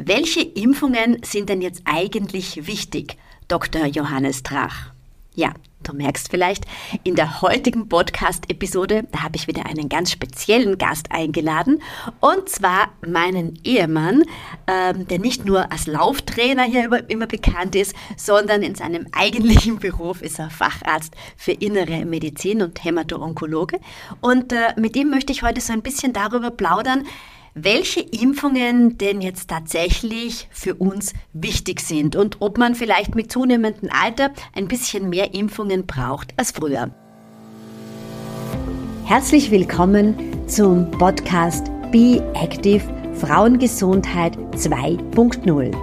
Welche Impfungen sind denn jetzt eigentlich wichtig, Dr. Johannes Drach? Ja, du merkst vielleicht, in der heutigen Podcast-Episode, da habe ich wieder einen ganz speziellen Gast eingeladen, und zwar meinen Ehemann, ähm, der nicht nur als Lauftrainer hier immer, immer bekannt ist, sondern in seinem eigentlichen Beruf ist er Facharzt für innere Medizin und Hämato-Onkologe. Und äh, mit ihm möchte ich heute so ein bisschen darüber plaudern, welche Impfungen denn jetzt tatsächlich für uns wichtig sind und ob man vielleicht mit zunehmendem Alter ein bisschen mehr Impfungen braucht als früher. Herzlich willkommen zum Podcast Be Active Frauengesundheit 2.0.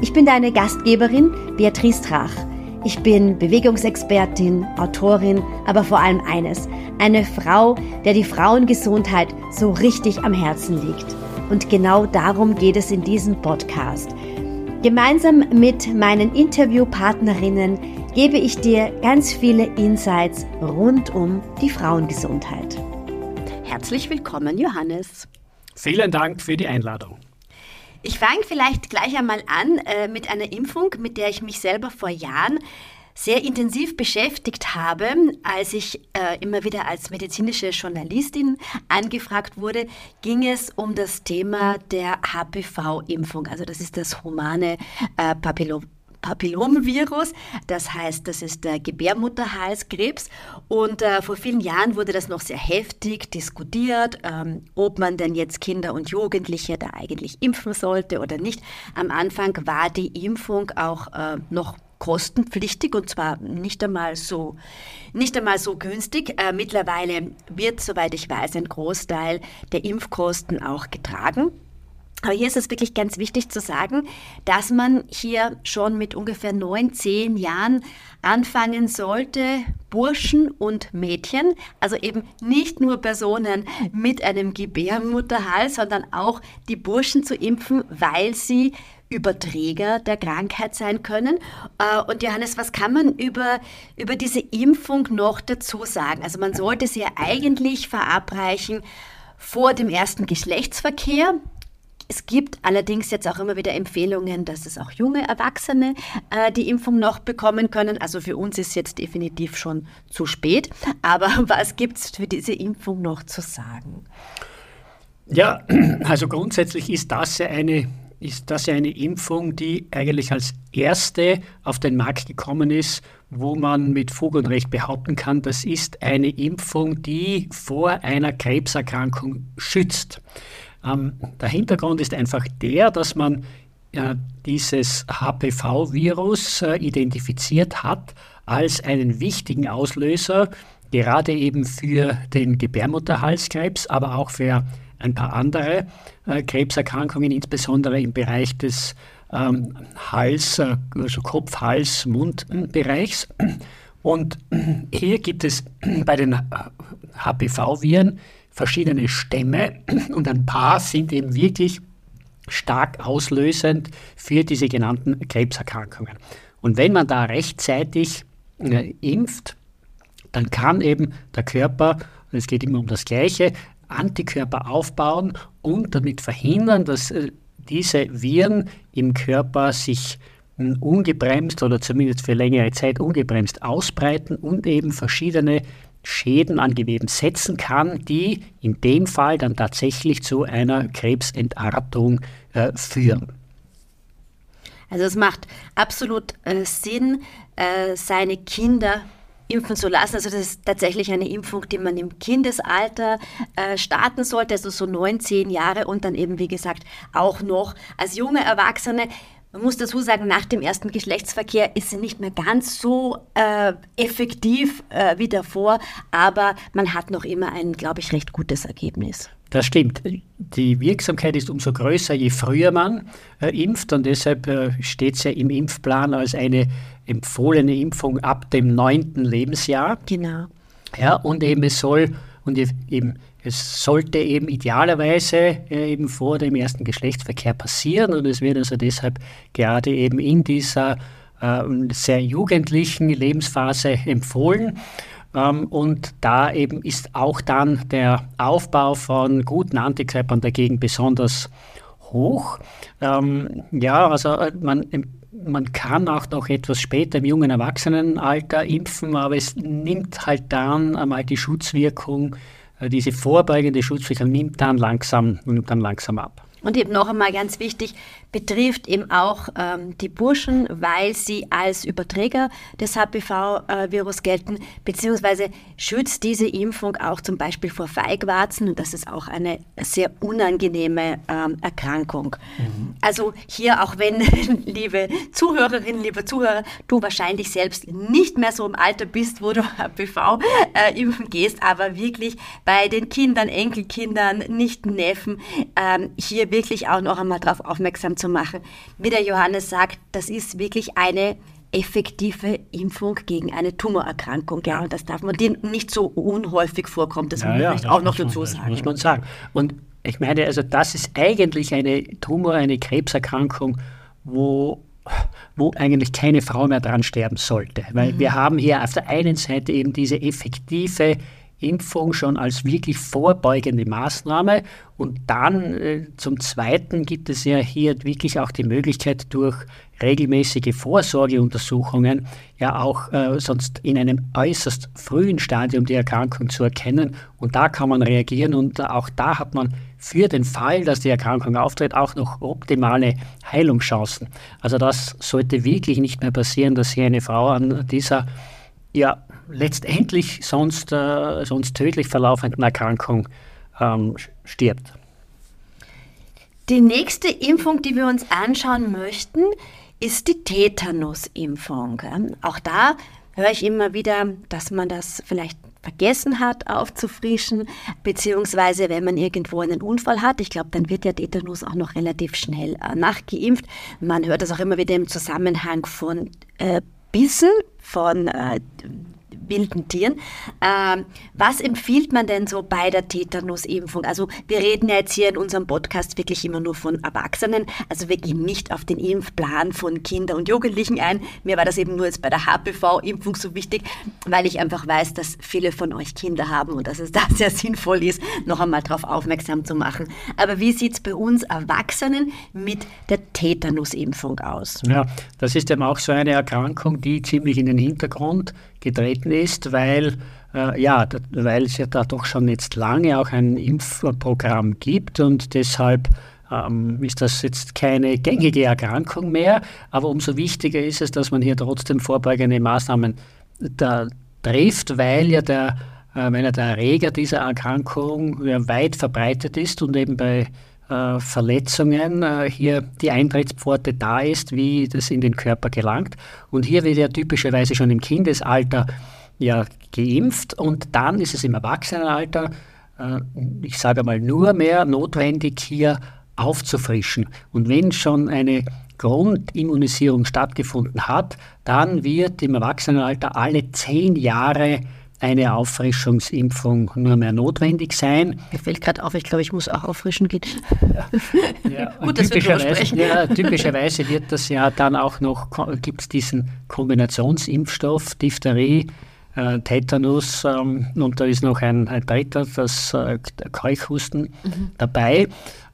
Ich bin deine Gastgeberin Beatrice Drach. Ich bin Bewegungsexpertin, Autorin, aber vor allem eines, eine Frau, der die Frauengesundheit so richtig am Herzen liegt. Und genau darum geht es in diesem Podcast. Gemeinsam mit meinen Interviewpartnerinnen gebe ich dir ganz viele Insights rund um die Frauengesundheit. Herzlich willkommen, Johannes. Vielen Dank für die Einladung. Ich fange vielleicht gleich einmal an äh, mit einer Impfung, mit der ich mich selber vor Jahren sehr intensiv beschäftigt habe, als ich äh, immer wieder als medizinische Journalistin angefragt wurde, ging es um das Thema der HPV-Impfung. Also das ist das humane äh, Papillom Papillomvirus. Das heißt, das ist der Gebärmutterhalskrebs. Und äh, vor vielen Jahren wurde das noch sehr heftig diskutiert, ähm, ob man denn jetzt Kinder und Jugendliche da eigentlich impfen sollte oder nicht. Am Anfang war die Impfung auch äh, noch kostenpflichtig und zwar nicht einmal so, nicht einmal so günstig. Äh, mittlerweile wird, soweit ich weiß, ein Großteil der Impfkosten auch getragen. Aber hier ist es wirklich ganz wichtig zu sagen, dass man hier schon mit ungefähr neun, zehn Jahren anfangen sollte, Burschen und Mädchen, also eben nicht nur Personen mit einem Gebärmutterhals, sondern auch die Burschen zu impfen, weil sie Überträger der Krankheit sein können. Äh, und Johannes, was kann man über, über diese Impfung noch dazu sagen? Also man sollte sie ja eigentlich verabreichen vor dem ersten Geschlechtsverkehr. Es gibt allerdings jetzt auch immer wieder Empfehlungen, dass es auch junge Erwachsene äh, die Impfung noch bekommen können. Also für uns ist jetzt definitiv schon zu spät. Aber was gibt es für diese Impfung noch zu sagen? Ja, also grundsätzlich ist das eine ist das eine Impfung, die eigentlich als erste auf den Markt gekommen ist, wo man mit Fug und Recht behaupten kann, das ist eine Impfung, die vor einer Krebserkrankung schützt. Ähm, der Hintergrund ist einfach der, dass man äh, dieses HPV-Virus äh, identifiziert hat als einen wichtigen Auslöser, gerade eben für den Gebärmutterhalskrebs, aber auch für ein paar andere äh, Krebserkrankungen, insbesondere im Bereich des ähm, Hals, äh, also Kopf, Hals, Mundbereichs. Und hier gibt es bei den HPV-Viren verschiedene Stämme und ein paar sind eben wirklich stark auslösend für diese genannten Krebserkrankungen. Und wenn man da rechtzeitig äh, impft, dann kann eben der Körper, es geht immer um das Gleiche, Antikörper aufbauen und damit verhindern, dass äh, diese Viren im Körper sich hm, ungebremst oder zumindest für längere Zeit ungebremst ausbreiten und eben verschiedene Schäden an Geweben setzen kann, die in dem Fall dann tatsächlich zu einer Krebsentartung äh, führen. Also es macht absolut äh, Sinn, äh, seine Kinder impfen zu lassen. Also das ist tatsächlich eine Impfung, die man im Kindesalter äh, starten sollte, also so neun, zehn Jahre und dann eben, wie gesagt, auch noch als junge Erwachsene. Man muss dazu sagen, nach dem ersten Geschlechtsverkehr ist sie nicht mehr ganz so äh, effektiv äh, wie davor, aber man hat noch immer ein, glaube ich, recht gutes Ergebnis. Das stimmt. Die Wirksamkeit ist umso größer, je früher man äh, impft und deshalb äh, steht es ja im Impfplan als eine empfohlene Impfung ab dem neunten Lebensjahr. Genau. Ja, und eben es soll und eben es sollte eben idealerweise äh, eben vor dem ersten Geschlechtsverkehr passieren und es wird also deshalb gerade eben in dieser äh, sehr jugendlichen Lebensphase empfohlen. Ähm, und da eben ist auch dann der Aufbau von guten Antikörpern dagegen besonders hoch. Ähm, ja, also äh, man, man kann auch noch etwas später im jungen Erwachsenenalter impfen, aber es nimmt halt dann einmal die Schutzwirkung, diese vorbeugende Schutzwirkung nimmt dann langsam, nimmt dann langsam ab. Und eben noch einmal ganz wichtig, betrifft eben auch ähm, die Burschen, weil sie als Überträger des HPV-Virus gelten, beziehungsweise schützt diese Impfung auch zum Beispiel vor Feigwarzen und das ist auch eine sehr unangenehme ähm, Erkrankung. Mhm. Also hier auch wenn, liebe Zuhörerinnen, liebe Zuhörer, du wahrscheinlich selbst nicht mehr so im Alter bist, wo du HPV äh, impfen gehst, aber wirklich bei den Kindern, Enkelkindern, nicht Neffen, ähm, hier wirklich auch noch einmal darauf aufmerksam zu machen. Wie der Johannes sagt, das ist wirklich eine effektive Impfung gegen eine Tumorerkrankung. Ja, und das darf man, die nicht so unhäufig vorkommt. Das ja, muss man ja, vielleicht auch noch dazu man, sagen. muss man sagen. Und ich meine, also das ist eigentlich eine Tumor, eine Krebserkrankung, wo wo eigentlich keine Frau mehr dran sterben sollte. Weil mhm. wir haben hier auf der einen Seite eben diese effektive Impfung schon als wirklich vorbeugende Maßnahme. Und dann äh, zum Zweiten gibt es ja hier wirklich auch die Möglichkeit, durch regelmäßige Vorsorgeuntersuchungen ja auch äh, sonst in einem äußerst frühen Stadium die Erkrankung zu erkennen. Und da kann man reagieren und auch da hat man für den Fall, dass die Erkrankung auftritt, auch noch optimale Heilungschancen. Also das sollte wirklich nicht mehr passieren, dass hier eine Frau an dieser ja, letztendlich sonst, äh, sonst tödlich verlaufenden Erkrankung ähm, stirbt. Die nächste Impfung, die wir uns anschauen möchten, ist die Tetanus-Impfung. Auch da höre ich immer wieder, dass man das vielleicht vergessen hat aufzufrischen, beziehungsweise wenn man irgendwo einen Unfall hat, ich glaube, dann wird ja Tetanus auch noch relativ schnell äh, nachgeimpft. Man hört das auch immer wieder im Zusammenhang von äh, Bissen, von äh, wilden Tieren. Ähm, was empfiehlt man denn so bei der Tetanus-Impfung? Also wir reden ja jetzt hier in unserem Podcast wirklich immer nur von Erwachsenen, also wir gehen nicht auf den Impfplan von Kindern und Jugendlichen ein. Mir war das eben nur jetzt bei der HPV-Impfung so wichtig, weil ich einfach weiß, dass viele von euch Kinder haben und dass es da sehr sinnvoll ist, noch einmal darauf aufmerksam zu machen. Aber wie sieht es bei uns Erwachsenen mit der Tetanus-Impfung aus? Ja, das ist eben auch so eine Erkrankung, die ziemlich in den Hintergrund getreten ist, weil, äh, ja, weil es ja da doch schon jetzt lange auch ein Impfprogramm gibt und deshalb ähm, ist das jetzt keine gängige Erkrankung mehr. Aber umso wichtiger ist es, dass man hier trotzdem vorbeugende Maßnahmen trifft, weil ja der, äh, weil ja der Erreger dieser Erkrankung ja weit verbreitet ist und eben bei äh, Verletzungen äh, hier die Eintrittspforte da ist, wie das in den Körper gelangt. Und hier wird ja typischerweise schon im Kindesalter ja geimpft und dann ist es im Erwachsenenalter, äh, ich sage mal nur mehr notwendig, hier aufzufrischen. Und wenn schon eine Grundimmunisierung stattgefunden hat, dann wird im Erwachsenenalter alle zehn Jahre eine Auffrischungsimpfung nur mehr notwendig sein. Mir fällt gerade auf, ich glaube, ich muss auch auffrischen gehen. Ja, Gut, dass typischerweise, wir ja, typischerweise wird das ja dann auch noch, gibt es diesen Kombinationsimpfstoff, Diphtherie, äh, Tetanus ähm, und da ist noch ein, ein dritter, das äh, Keuchhusten mhm. dabei.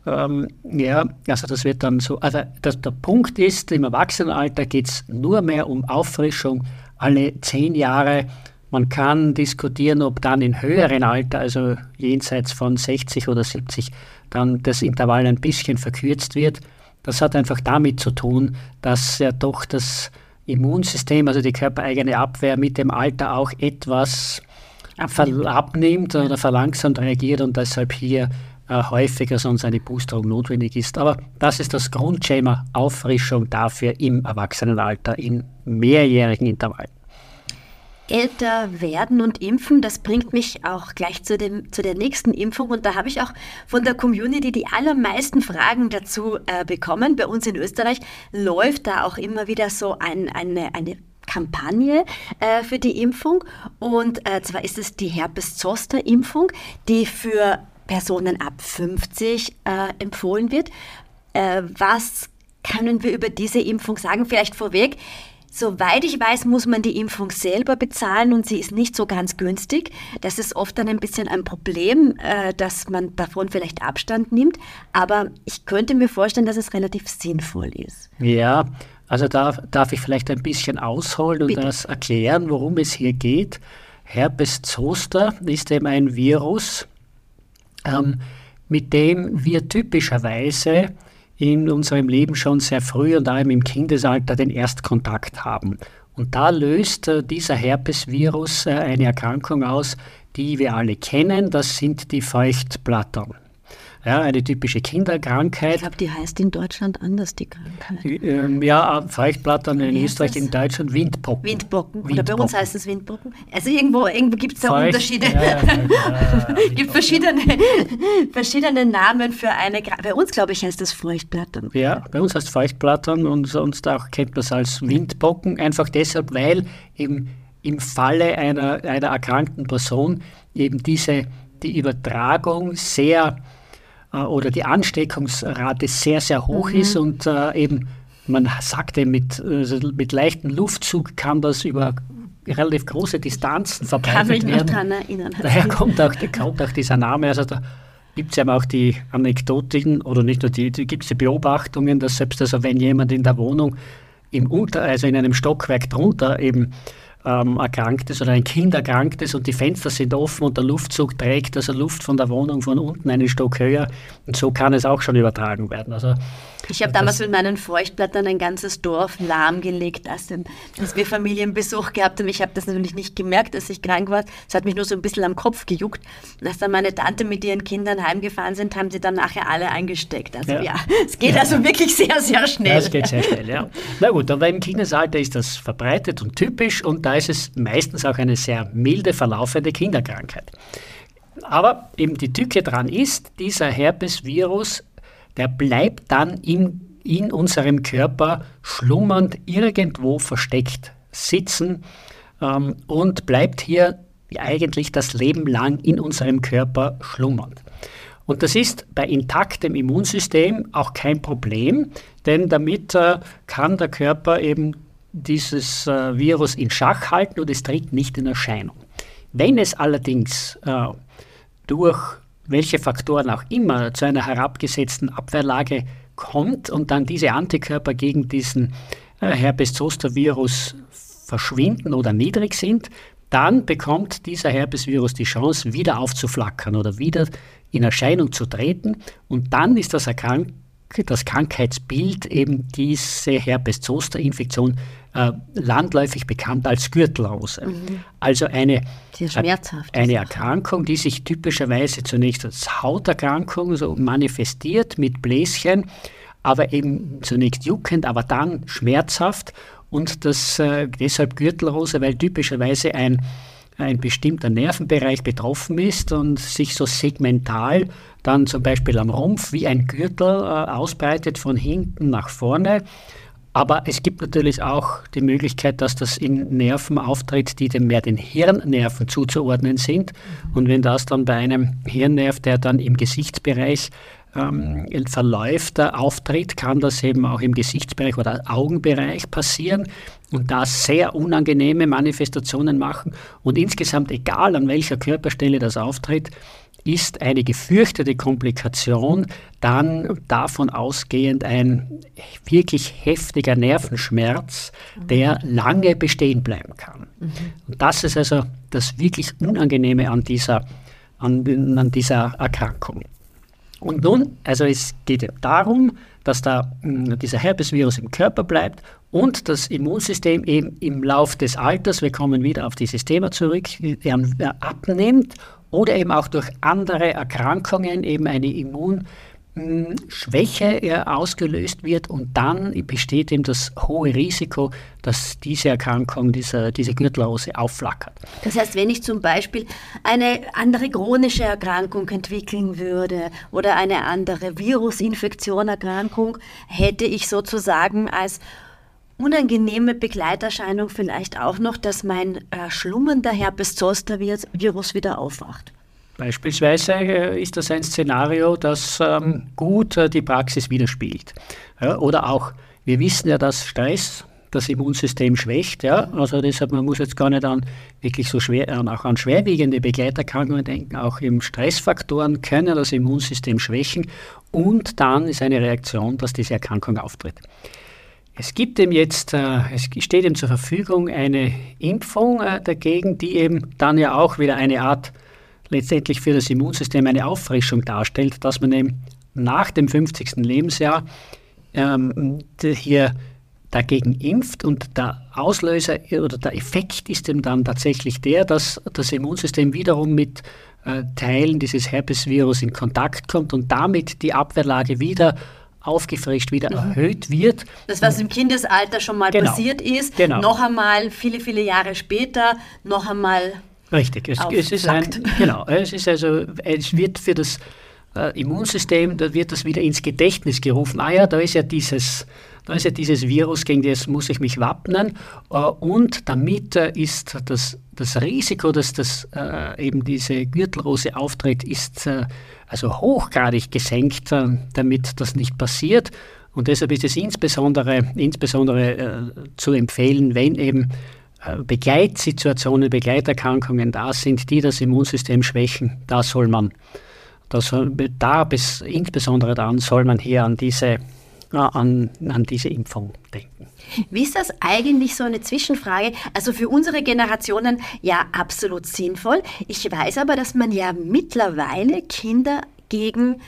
Ähm, ja, also das wird dann so, also das, der Punkt ist, im Erwachsenenalter geht es nur mehr um Auffrischung alle zehn Jahre man kann diskutieren, ob dann in höheren Alter, also jenseits von 60 oder 70, dann das Intervall ein bisschen verkürzt wird. Das hat einfach damit zu tun, dass ja doch das Immunsystem, also die körpereigene Abwehr mit dem Alter auch etwas abnimmt, oder verlangsamt reagiert und deshalb hier äh, häufiger sonst eine Boosterung notwendig ist. Aber das ist das Grundschema Auffrischung dafür im Erwachsenenalter in mehrjährigen Intervallen älter werden und impfen, das bringt mich auch gleich zu, dem, zu der nächsten Impfung. Und da habe ich auch von der Community die allermeisten Fragen dazu äh, bekommen. Bei uns in Österreich läuft da auch immer wieder so ein, eine, eine Kampagne äh, für die Impfung. Und äh, zwar ist es die Herpes-Zoster-Impfung, die für Personen ab 50 äh, empfohlen wird. Äh, was können wir über diese Impfung sagen? Vielleicht vorweg. Soweit ich weiß, muss man die Impfung selber bezahlen und sie ist nicht so ganz günstig. Das ist oft dann ein bisschen ein Problem, äh, dass man davon vielleicht Abstand nimmt. Aber ich könnte mir vorstellen, dass es relativ sinnvoll ist. Ja, also da darf ich vielleicht ein bisschen ausholen und Bitte. das erklären, worum es hier geht. Herpes zoster ist eben ein Virus, ähm, mit dem wir typischerweise in unserem Leben schon sehr früh und allem im Kindesalter den Erstkontakt haben. Und da löst äh, dieser Herpesvirus äh, eine Erkrankung aus, die wir alle kennen. Das sind die Feuchtblattern. Ja, eine typische Kinderkrankheit. Ich glaube, die heißt in Deutschland anders, die Krankheit. Ähm, ja, Feuchtblattern in Österreich, in Deutschland Windpocken. Windpocken. Windpocken. Oder bei uns heißt es Windpocken. Also irgendwo, irgendwo gibt es da Feucht, Unterschiede. Es ja, ja, gibt verschiedene, verschiedene Namen für eine Krankheit. Bei uns, glaube ich, heißt das Feuchtblattern. Ja, bei uns heißt es Feuchtblattern und sonst auch kennt man es als Windpocken. Einfach deshalb, weil eben im Falle einer, einer erkrankten Person eben diese, die Übertragung sehr äh, oder die Ansteckungsrate sehr, sehr hoch mhm. ist und äh, eben, man sagte, mit, also mit leichtem Luftzug kann das über relativ große Distanzen verbreitet werden. Kann mich noch daran erinnern. Daher kommt auch, kommt auch dieser Name. Also da gibt es ja auch die Anekdoten oder nicht nur die, die gibt es die Beobachtungen, dass selbst also wenn jemand in der Wohnung im Unter, also in einem Stockwerk drunter eben ähm, erkrankt ist oder ein Kind erkrankt ist und die Fenster sind offen und der Luftzug trägt also Luft von der Wohnung von unten einen Stock höher und so kann es auch schon übertragen werden. Also ich habe damals mit meinen Feuchtblättern ein ganzes Dorf lahmgelegt, als, als wir Familienbesuch gehabt haben. Ich habe das natürlich nicht gemerkt, dass ich krank war. Es hat mich nur so ein bisschen am Kopf gejuckt. Und als dann meine Tante mit ihren Kindern heimgefahren sind, haben sie dann nachher alle eingesteckt. Also ja, ja es geht ja. also wirklich sehr, sehr schnell. Ja, es geht sehr schnell, ja. Na gut, aber im Kindesalter ist das verbreitet und typisch und da ist es meistens auch eine sehr milde verlaufende Kinderkrankheit. Aber eben die Tücke dran ist, dieser Herpesvirus der bleibt dann in, in unserem Körper schlummernd irgendwo versteckt sitzen ähm, und bleibt hier eigentlich das Leben lang in unserem Körper schlummernd. Und das ist bei intaktem Immunsystem auch kein Problem, denn damit äh, kann der Körper eben dieses äh, Virus in Schach halten und es tritt nicht in Erscheinung. Wenn es allerdings äh, durch welche Faktoren auch immer zu einer herabgesetzten Abwehrlage kommt und dann diese Antikörper gegen diesen äh, Herpes-Zoster-Virus verschwinden oder niedrig sind, dann bekommt dieser Herpesvirus die Chance, wieder aufzuflackern oder wieder in Erscheinung zu treten. Und dann ist das, Erkrank das Krankheitsbild eben diese Herpes-Zoster-Infektion äh, landläufig bekannt als Gürtelrose. Mhm. Also eine, eine Erkrankung, die sich typischerweise zunächst als Hauterkrankung so manifestiert mit Bläschen, aber eben zunächst juckend, aber dann schmerzhaft und das äh, deshalb Gürtelrose, weil typischerweise ein ein bestimmter Nervenbereich betroffen ist und sich so segmental dann zum Beispiel am Rumpf wie ein Gürtel äh, ausbreitet von hinten nach vorne aber es gibt natürlich auch die Möglichkeit, dass das in Nerven auftritt, die dem mehr den Hirnnerven zuzuordnen sind. Und wenn das dann bei einem Hirnnerv, der dann im Gesichtsbereich ähm, verläuft, auftritt, kann das eben auch im Gesichtsbereich oder Augenbereich passieren und da sehr unangenehme Manifestationen machen. Und insgesamt, egal an welcher Körperstelle das auftritt, ist eine gefürchtete Komplikation dann davon ausgehend ein wirklich heftiger Nervenschmerz, der lange bestehen bleiben kann. Mhm. Und das ist also das wirklich Unangenehme an dieser, an, an dieser Erkrankung. Und nun, also es geht darum, dass da hm, dieser Herpesvirus im Körper bleibt und das Immunsystem eben im Lauf des Alters, wir kommen wieder auf dieses Thema zurück, abnimmt oder eben auch durch andere Erkrankungen eben eine Immunschwäche ausgelöst wird und dann besteht eben das hohe Risiko, dass diese Erkrankung, diese, diese Gürtelrose aufflackert. Das heißt, wenn ich zum Beispiel eine andere chronische Erkrankung entwickeln würde oder eine andere Virusinfektion, Erkrankung, hätte ich sozusagen als unangenehme Begleiterscheinung vielleicht auch noch, dass mein äh, schlummernder Herpes-Zoster-Virus wieder aufwacht. Beispielsweise äh, ist das ein Szenario, das ähm, gut äh, die Praxis widerspiegelt. Ja, oder auch, wir wissen ja, dass Stress das Immunsystem schwächt. Ja? Also deshalb, man muss jetzt gar nicht an wirklich so schwer, auch an schwerwiegende Begleiterkrankungen denken. Auch eben Stressfaktoren können das Immunsystem schwächen und dann ist eine Reaktion, dass diese Erkrankung auftritt. Es gibt ihm jetzt, äh, es steht ihm zur Verfügung eine Impfung äh, dagegen, die eben dann ja auch wieder eine Art letztendlich für das Immunsystem eine Auffrischung darstellt, dass man eben nach dem 50. Lebensjahr ähm, hier dagegen impft und der Auslöser oder der Effekt ist eben dann tatsächlich der, dass das Immunsystem wiederum mit äh, Teilen dieses Herpesvirus in Kontakt kommt und damit die Abwehrlage wieder aufgefrischt, wieder mhm. erhöht wird. Das, was im Kindesalter schon mal genau. passiert ist, genau. noch einmal viele, viele Jahre später, noch einmal. Richtig, es, es ist ein, genau, es ist also, es wird für das äh, Immunsystem, da wird das wieder ins Gedächtnis gerufen. Ah ja, da ist ja dieses, da ist ja dieses Virus, gegen das muss ich mich wappnen. Äh, und damit äh, ist das, das Risiko, dass das äh, eben diese Gürtelrose auftritt, ist äh, also hochgradig gesenkt, äh, damit das nicht passiert. Und deshalb ist es insbesondere, insbesondere zu empfehlen, wenn eben Begleitsituationen, Begleiterkrankungen da sind, die das Immunsystem schwächen, da soll man das, da bis, insbesondere dann soll man hier an diese, an, an diese Impfung denken. Wie ist das eigentlich so eine Zwischenfrage? Also für unsere Generationen ja absolut sinnvoll. Ich weiß aber, dass man ja mittlerweile Kinder gegen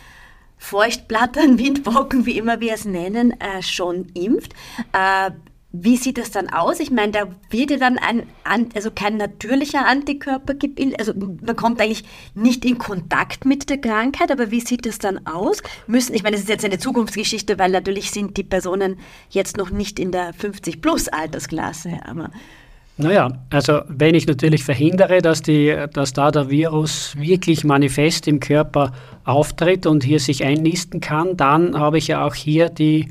Feuchtblattern, Windpocken, wie immer wir es nennen, äh, schon impft. Äh, wie sieht das dann aus? Ich meine, da wird ja dann ein, also kein natürlicher Antikörper gebildet. Also man kommt eigentlich nicht in Kontakt mit der Krankheit, aber wie sieht das dann aus? Müssen, ich meine, das ist jetzt eine Zukunftsgeschichte, weil natürlich sind die Personen jetzt noch nicht in der 50-plus-Altersklasse, aber naja, also wenn ich natürlich verhindere, dass, die, dass da der Virus wirklich manifest im Körper auftritt und hier sich einnisten kann, dann habe ich ja auch hier die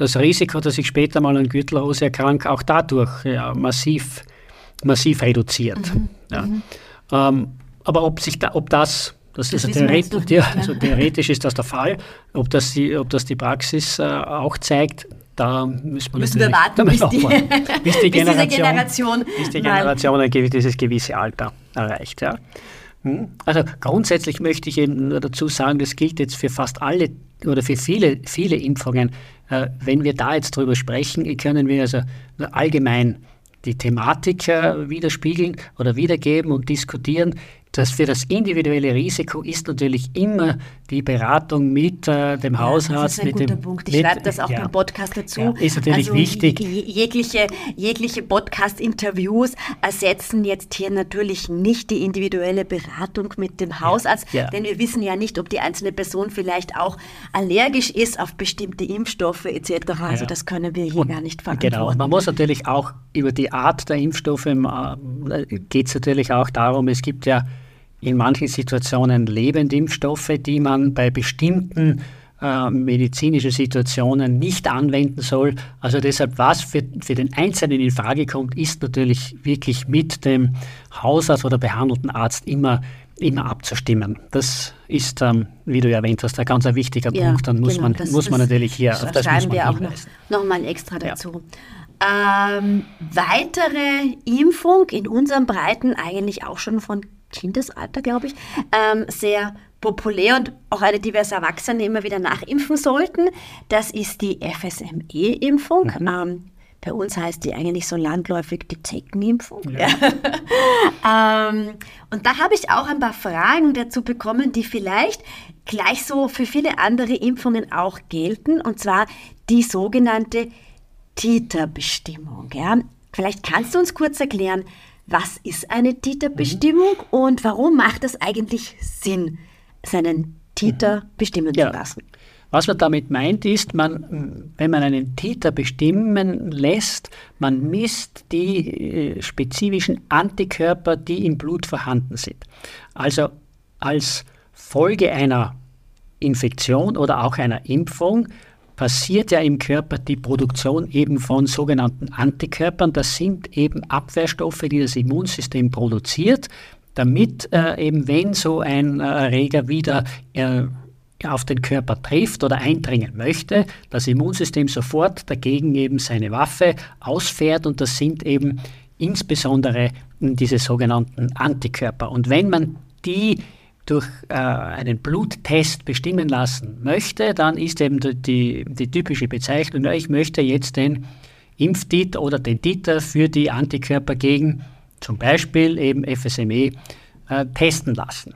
das Risiko, dass ich später mal an Gürtelrose erkranke, auch dadurch ja, massiv, massiv reduziert. Mhm. Ja. Mhm. Ähm, aber ob, sich da, ob das, das, das ist theoretisch, ja, also theoretisch ist das der Fall, ob das die, ob das die Praxis äh, auch zeigt, da müssen wir, müssen wir warten, bis, die, bis, die Generation, Generation, bis die Generation ein dieses gewisse Alter erreicht. Ja. Hm? Also grundsätzlich möchte ich eben nur dazu sagen, das gilt jetzt für fast alle oder für viele, viele Impfungen. Äh, wenn wir da jetzt drüber sprechen, können wir also allgemein die Thematik äh, widerspiegeln oder wiedergeben und diskutieren. Das für das individuelle Risiko ist natürlich immer die Beratung mit äh, dem ja, Hausarzt. Das ist ein mit guter dem, Punkt. Ich schreibe das auch ja, beim Podcast dazu. Ja, ist natürlich also wichtig. Jegliche, jegliche Podcast-Interviews ersetzen jetzt hier natürlich nicht die individuelle Beratung mit dem Hausarzt, denn wir wissen ja nicht, ob die einzelne Person vielleicht auch allergisch ist auf bestimmte Impfstoffe etc. Also das können wir hier Und, gar nicht verantworten. Genau. Man muss natürlich auch über die Art der Impfstoffe, äh, geht es natürlich auch darum, es gibt ja in manchen Situationen Lebendimpfstoffe, die man bei bestimmten äh, medizinischen Situationen nicht anwenden soll. Also deshalb, was für, für den Einzelnen in Frage kommt, ist natürlich wirklich mit dem Hausarzt oder behandelten Arzt immer immer abzustimmen. Das ist, ähm, wie du erwähnt hast, ein ganz ein wichtiger ja, Punkt. Dann muss, genau, man, das, muss man natürlich hier auf das schreiben wir auch noch, noch mal extra dazu. Ja. Ähm, weitere Impfung in unserem Breiten eigentlich auch schon von Kindesalter, glaube ich, ähm, sehr populär und auch eine diverse Erwachsene immer wieder nachimpfen sollten. Das ist die FSME-Impfung. Mhm. Ähm, bei uns heißt die eigentlich so landläufig die Zeckenimpfung. Ja. ähm, und da habe ich auch ein paar Fragen dazu bekommen, die vielleicht gleich so für viele andere Impfungen auch gelten. Und zwar die sogenannte Titerbestimmung. Ja? Vielleicht kannst du uns kurz erklären, was ist eine Titerbestimmung mhm. und warum macht es eigentlich Sinn, seinen Titer mhm. bestimmen ja. zu lassen? Was man damit meint, ist, man, wenn man einen Täter bestimmen lässt, man misst die äh, spezifischen Antikörper, die im Blut vorhanden sind. Also als Folge einer Infektion oder auch einer Impfung passiert ja im Körper die Produktion eben von sogenannten Antikörpern. Das sind eben Abwehrstoffe, die das Immunsystem produziert, damit äh, eben wenn so ein äh, Erreger wieder äh, auf den Körper trifft oder eindringen möchte, das Immunsystem sofort dagegen eben seine Waffe ausfährt und das sind eben insbesondere diese sogenannten Antikörper. Und wenn man die durch äh, einen Bluttest bestimmen lassen möchte, dann ist eben die, die typische Bezeichnung, ich möchte jetzt den Impftit oder den Titer für die Antikörper gegen zum Beispiel eben FSME äh, testen lassen.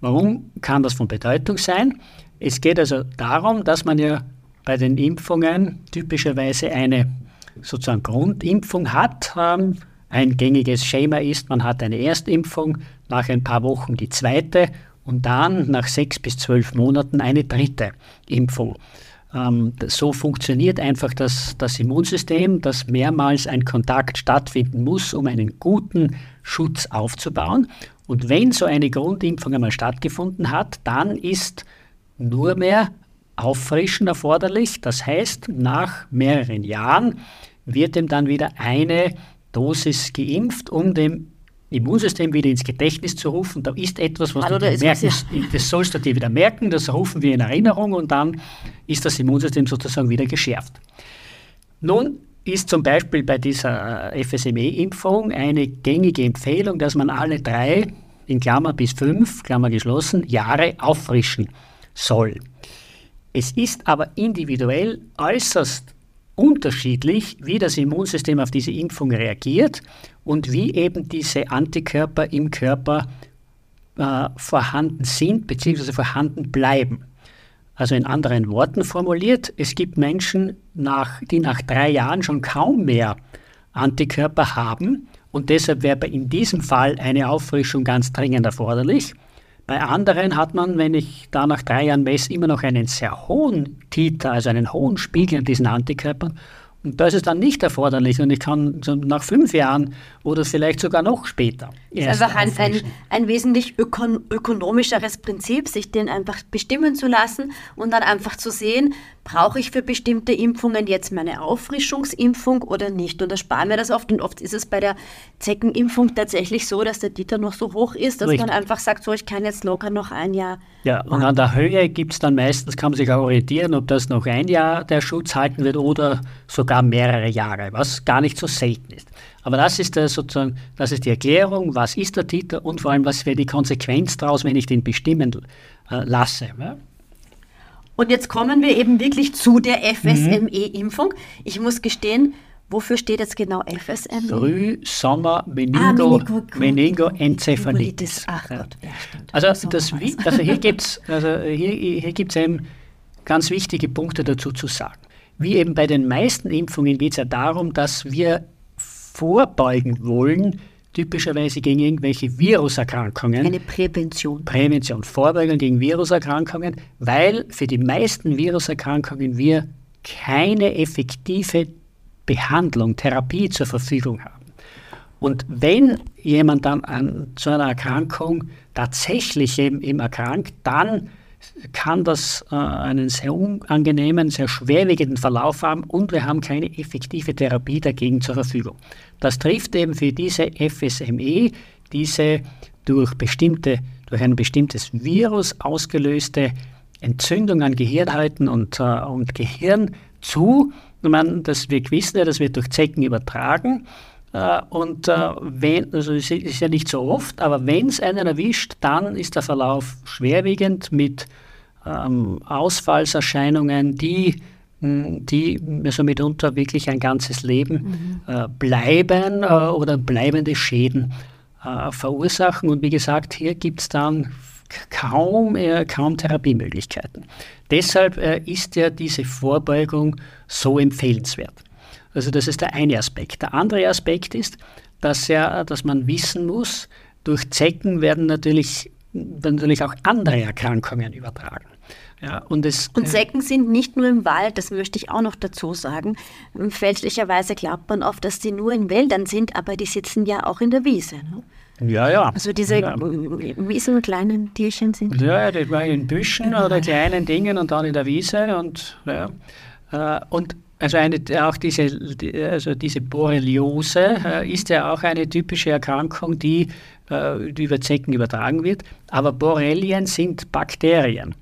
Warum kann das von Bedeutung sein? Es geht also darum, dass man ja bei den Impfungen typischerweise eine sozusagen Grundimpfung hat. Ähm, ein gängiges Schema ist, man hat eine Erstimpfung, nach ein paar Wochen die zweite und dann nach sechs bis zwölf Monaten eine dritte Impfung. Ähm, so funktioniert einfach das, das Immunsystem, dass mehrmals ein Kontakt stattfinden muss, um einen guten Schutz aufzubauen. Und wenn so eine Grundimpfung einmal stattgefunden hat, dann ist nur mehr Auffrischen erforderlich. Das heißt, nach mehreren Jahren wird ihm dann wieder eine Dosis geimpft, um dem Immunsystem wieder ins Gedächtnis zu rufen. Da ist etwas, was Hallo, du merken, das sollst du dir wieder merken, das rufen wir in Erinnerung und dann ist das Immunsystem sozusagen wieder geschärft. Nun ist zum Beispiel bei dieser äh, FSME-Impfung eine gängige Empfehlung, dass man alle drei, in Klammer bis fünf, Klammer geschlossen, Jahre auffrischen soll. Es ist aber individuell äußerst unterschiedlich, wie das Immunsystem auf diese Impfung reagiert und wie eben diese Antikörper im Körper äh, vorhanden sind bzw. vorhanden bleiben. Also in anderen Worten formuliert, es gibt Menschen, nach, die nach drei Jahren schon kaum mehr Antikörper haben und deshalb wäre in diesem Fall eine Auffrischung ganz dringend erforderlich. Bei anderen hat man, wenn ich da nach drei Jahren messe, immer noch einen sehr hohen Titer, also einen hohen Spiegel an diesen Antikörpern. Und da ist es dann nicht erforderlich und ich kann nach fünf Jahren oder vielleicht sogar noch später. Es ist einfach ein, ein, ein, wesentlich ökon ökonomischeres Prinzip, sich den einfach bestimmen zu lassen und dann einfach zu sehen, brauche ich für bestimmte Impfungen jetzt meine Auffrischungsimpfung oder nicht. Und da sparen wir das oft. Und oft ist es bei der Zeckenimpfung tatsächlich so, dass der Dieter noch so hoch ist, dass Richtig. man einfach sagt, so ich kann jetzt locker noch ein Jahr. Ja, und an der Höhe gibt es dann meistens, kann man sich auch orientieren, ob das noch ein Jahr der Schutz halten wird oder sogar mehrere Jahre, was gar nicht so selten ist. Aber das ist der sozusagen, das ist die Erklärung, was ist der Titel und vor allem, was wäre die Konsequenz daraus, wenn ich den bestimmen äh, lasse. Und jetzt kommen wir eben wirklich zu der FSME-Impfung. Ich muss gestehen, wofür steht jetzt genau FSME? Früh, Sommer, Meningo, ah, Meningoenzephalitis. Ach Gott, ja, stimmt. Also, das, also hier gibt es also hier, hier gibt's eben ganz wichtige Punkte dazu zu sagen. Wie eben bei den meisten Impfungen geht es ja darum, dass wir vorbeugen wollen, typischerweise gegen irgendwelche Viruserkrankungen. Eine Prävention. Prävention, Vorbeugung gegen Viruserkrankungen, weil für die meisten Viruserkrankungen wir keine effektive Behandlung, Therapie zur Verfügung haben. Und wenn jemand dann an so einer Erkrankung tatsächlich eben, eben erkrankt, dann kann das äh, einen sehr unangenehmen, sehr schwerwiegenden Verlauf haben und wir haben keine effektive Therapie dagegen zur Verfügung. Das trifft eben für diese FSME, diese durch, bestimmte, durch ein bestimmtes Virus ausgelöste Entzündung an Gehirnhäuten und, äh, und Gehirn zu. Man, das, wir wissen ja, das wird durch Zecken übertragen. Uh, und uh, wenn, also es ist ja nicht so oft, aber wenn es einen erwischt, dann ist der Verlauf schwerwiegend mit ähm, Ausfallserscheinungen, die, hm, die also mitunter wirklich ein ganzes Leben mhm. äh, bleiben äh, oder bleibende Schäden äh, verursachen. Und wie gesagt, hier gibt es dann kaum, äh, kaum Therapiemöglichkeiten. Deshalb äh, ist ja diese Vorbeugung so empfehlenswert. Also das ist der eine Aspekt. Der andere Aspekt ist, dass, ja, dass man wissen muss, durch Zecken werden natürlich, werden natürlich auch andere Erkrankungen übertragen. Ja, und, es, und Zecken sind nicht nur im Wald, das möchte ich auch noch dazu sagen. Fälschlicherweise glaubt man oft, dass die nur in Wäldern sind, aber die sitzen ja auch in der Wiese. Ne? Ja, ja. Also diese ja. Wiesen kleinen Tierchen sind. Ja, die waren in Büschen oder kleinen Dingen und dann in der Wiese und ja. Äh, und also eine, auch diese, also diese Borreliose äh, ist ja auch eine typische Erkrankung, die, äh, die über Zecken übertragen wird. Aber Borrelien sind Bakterien.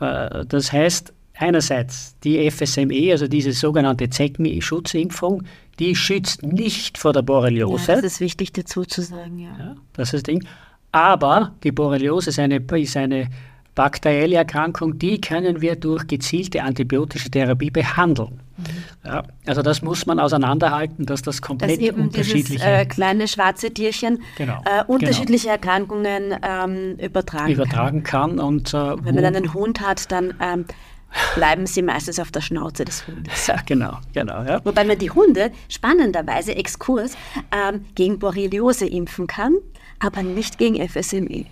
Äh, das heißt, einerseits die FSME, also diese sogenannte Zeckenschutzimpfung, die schützt nicht vor der Borreliose. Ja, das ist wichtig dazu zu sagen, ja. ja das ist das Ding. Aber die Borreliose ist eine, ist eine bakterielle Erkrankung, die können wir durch gezielte antibiotische Therapie behandeln. Mhm. Ja, also das muss man auseinanderhalten, dass das komplett dass eben unterschiedliche dieses, äh, kleine schwarze Tierchen genau, äh, unterschiedliche genau. Erkrankungen ähm, übertragen, übertragen kann. kann. Und, äh, Wenn man dann einen Hund hat, dann ähm, bleiben sie meistens auf der Schnauze des Hundes. Ja, genau, genau. Ja. Wobei man die Hunde spannenderweise, Exkurs, ähm, gegen Borreliose impfen kann, aber nicht gegen FSME.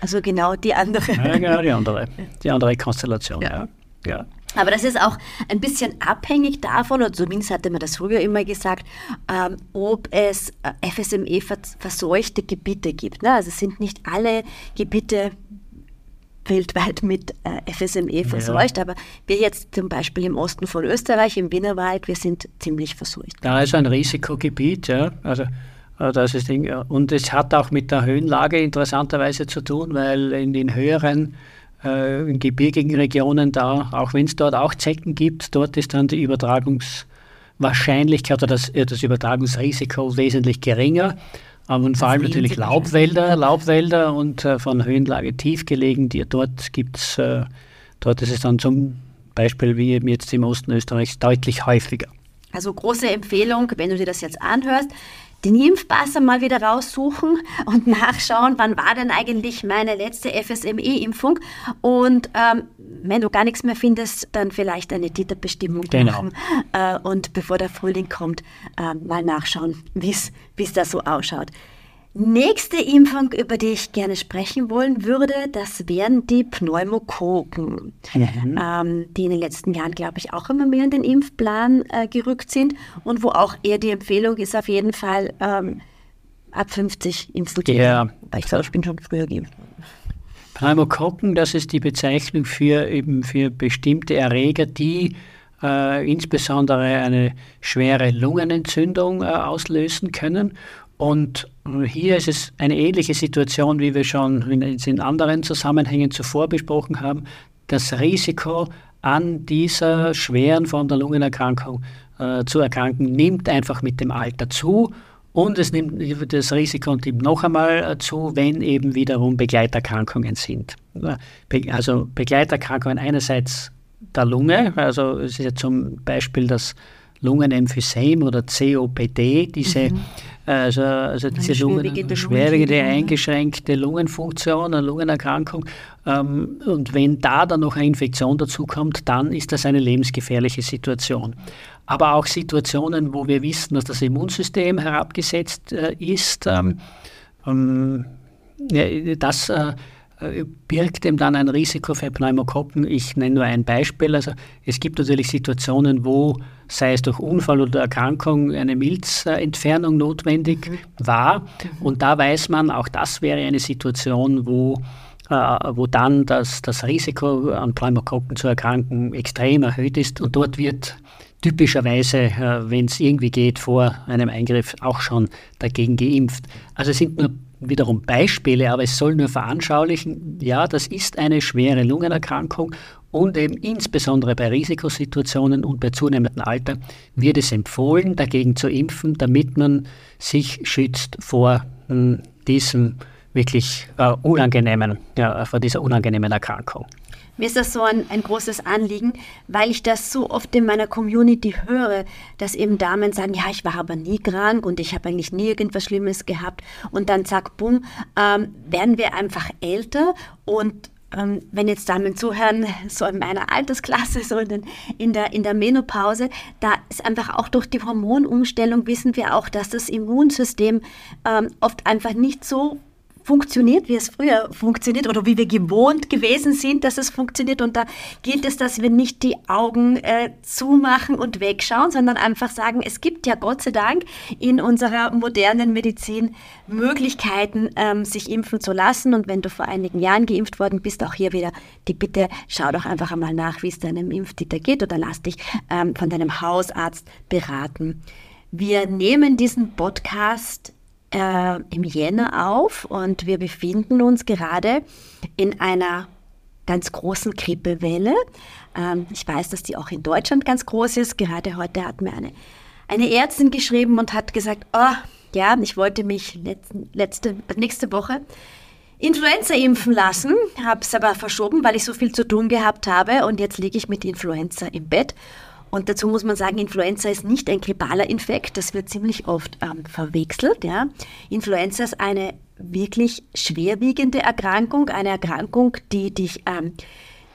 Also genau die andere. Ja, genau die andere, die andere Konstellation, ja. ja. Aber das ist auch ein bisschen abhängig davon, oder zumindest hatte man das früher immer gesagt, ähm, ob es äh, FSME-verseuchte Gebiete gibt. Ne? Also es sind nicht alle Gebiete weltweit mit äh, FSME verseucht, ja. aber wir jetzt zum Beispiel im Osten von Österreich, im Wienerwald, wir sind ziemlich verseucht. Da ist ein Risikogebiet, ja. Also das ist Ding. Und es hat auch mit der Höhenlage interessanterweise zu tun, weil in den höheren äh, in gebirgigen Regionen da, auch wenn es dort auch Zecken gibt, dort ist dann die Übertragungswahrscheinlichkeit oder das, das Übertragungsrisiko wesentlich geringer. Aber und vor allem natürlich Laubwälder, Laubwälder und äh, von Höhenlage tief gelegen, die, dort gibt's, äh, dort ist es dann zum Beispiel wie jetzt im Osten Österreichs deutlich häufiger. Also große Empfehlung, wenn du dir das jetzt anhörst, den Impfpass mal wieder raussuchen und nachschauen, wann war denn eigentlich meine letzte FSME-Impfung. Und ähm, wenn du gar nichts mehr findest, dann vielleicht eine Titerbestimmung genau. machen. Äh, und bevor der Frühling kommt, äh, mal nachschauen, wie es da so ausschaut. Nächste Impfung, über die ich gerne sprechen wollen würde, das wären die Pneumokokken, mhm. ähm, die in den letzten Jahren, glaube ich, auch immer mehr in den Impfplan äh, gerückt sind und wo auch eher die Empfehlung ist, auf jeden Fall ähm, ab 50 impfen Ja. Weil ich glaube, ich bin schon früher geimpft Pneumokokken, das ist die Bezeichnung für eben für bestimmte Erreger, die äh, insbesondere eine schwere Lungenentzündung äh, auslösen können und hier ist es eine ähnliche Situation, wie wir schon in, anderen Zusammenhängen zuvor besprochen haben. Das Risiko an dieser schweren Form der Lungenerkrankung äh, zu erkranken nimmt einfach mit dem Alter zu. Und es nimmt, das Risiko nimmt noch einmal äh, zu, wenn eben wiederum Begleiterkrankungen sind. Also Begleiterkrankungen einerseits der Lunge, also es ist ja zum Beispiel das Lungenemphysem oder COPD, diese, mhm. also, also diese schwerwiegende, schwerwiegende eingeschränkte Lungenfunktion, eine Lungenerkrankung. Ähm, und wenn da dann noch eine Infektion dazukommt, dann ist das eine lebensgefährliche Situation. Aber auch Situationen, wo wir wissen, dass das Immunsystem herabgesetzt äh, ist, ähm, ähm, das äh, birgt eben dann ein Risiko für Pneumokokken. Ich nenne nur ein Beispiel. Also es gibt natürlich Situationen, wo, sei es durch Unfall oder Erkrankung, eine Milzentfernung notwendig mhm. war. Mhm. Und da weiß man, auch das wäre eine Situation, wo, äh, wo dann das, das Risiko an Pneumokokken zu erkranken extrem erhöht ist. Und dort wird typischerweise, äh, wenn es irgendwie geht, vor einem Eingriff auch schon dagegen geimpft. Also es sind nur wiederum Beispiele, aber es soll nur veranschaulichen, ja, das ist eine schwere Lungenerkrankung und eben insbesondere bei Risikosituationen und bei zunehmendem Alter wird es empfohlen, dagegen zu impfen, damit man sich schützt vor hm, diesem wirklich äh, unangenehmen, ja, vor dieser unangenehmen Erkrankung. Mir ist das so ein, ein großes Anliegen, weil ich das so oft in meiner Community höre, dass eben Damen sagen, ja, ich war aber nie krank und ich habe eigentlich nie irgendwas Schlimmes gehabt. Und dann zack, bumm, ähm, werden wir einfach älter und ähm, wenn jetzt Damen zuhören, so in meiner Altersklasse, so in, den, in, der, in der Menopause, da ist einfach auch durch die Hormonumstellung wissen wir auch, dass das Immunsystem ähm, oft einfach nicht so funktioniert, wie es früher funktioniert oder wie wir gewohnt gewesen sind, dass es funktioniert. Und da gilt es, dass wir nicht die Augen äh, zumachen und wegschauen, sondern einfach sagen, es gibt ja Gott sei Dank in unserer modernen Medizin Möglichkeiten, ähm, sich impfen zu lassen. Und wenn du vor einigen Jahren geimpft worden bist, auch hier wieder die Bitte, schau doch einfach einmal nach, wie es deinem Impftitel geht oder lass dich ähm, von deinem Hausarzt beraten. Wir nehmen diesen Podcast äh, im Jänner auf und wir befinden uns gerade in einer ganz großen Grippewelle. Ähm, ich weiß, dass die auch in Deutschland ganz groß ist. Gerade heute hat mir eine, eine Ärztin geschrieben und hat gesagt, oh, ja, ich wollte mich letzte, letzte, nächste Woche Influenza impfen lassen, habe es aber verschoben, weil ich so viel zu tun gehabt habe und jetzt liege ich mit Influenza im Bett. Und dazu muss man sagen, Influenza ist nicht ein grippaler Infekt, das wird ziemlich oft ähm, verwechselt. Ja. Influenza ist eine wirklich schwerwiegende Erkrankung, eine Erkrankung, die dich ähm,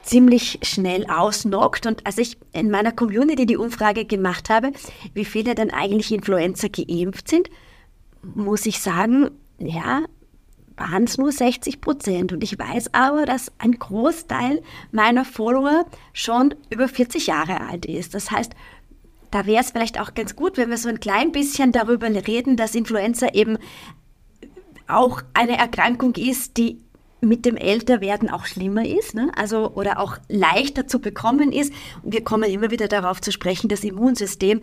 ziemlich schnell ausnockt. Und als ich in meiner Community die Umfrage gemacht habe, wie viele denn eigentlich Influenza geimpft sind, muss ich sagen, ja, waren es nur 60 Prozent. Und ich weiß aber, dass ein Großteil meiner Follower schon über 40 Jahre alt ist. Das heißt, da wäre es vielleicht auch ganz gut, wenn wir so ein klein bisschen darüber reden, dass Influenza eben auch eine Erkrankung ist, die mit dem Älterwerden auch schlimmer ist, ne? also oder auch leichter zu bekommen ist. Und wir kommen immer wieder darauf zu sprechen, das Immunsystem,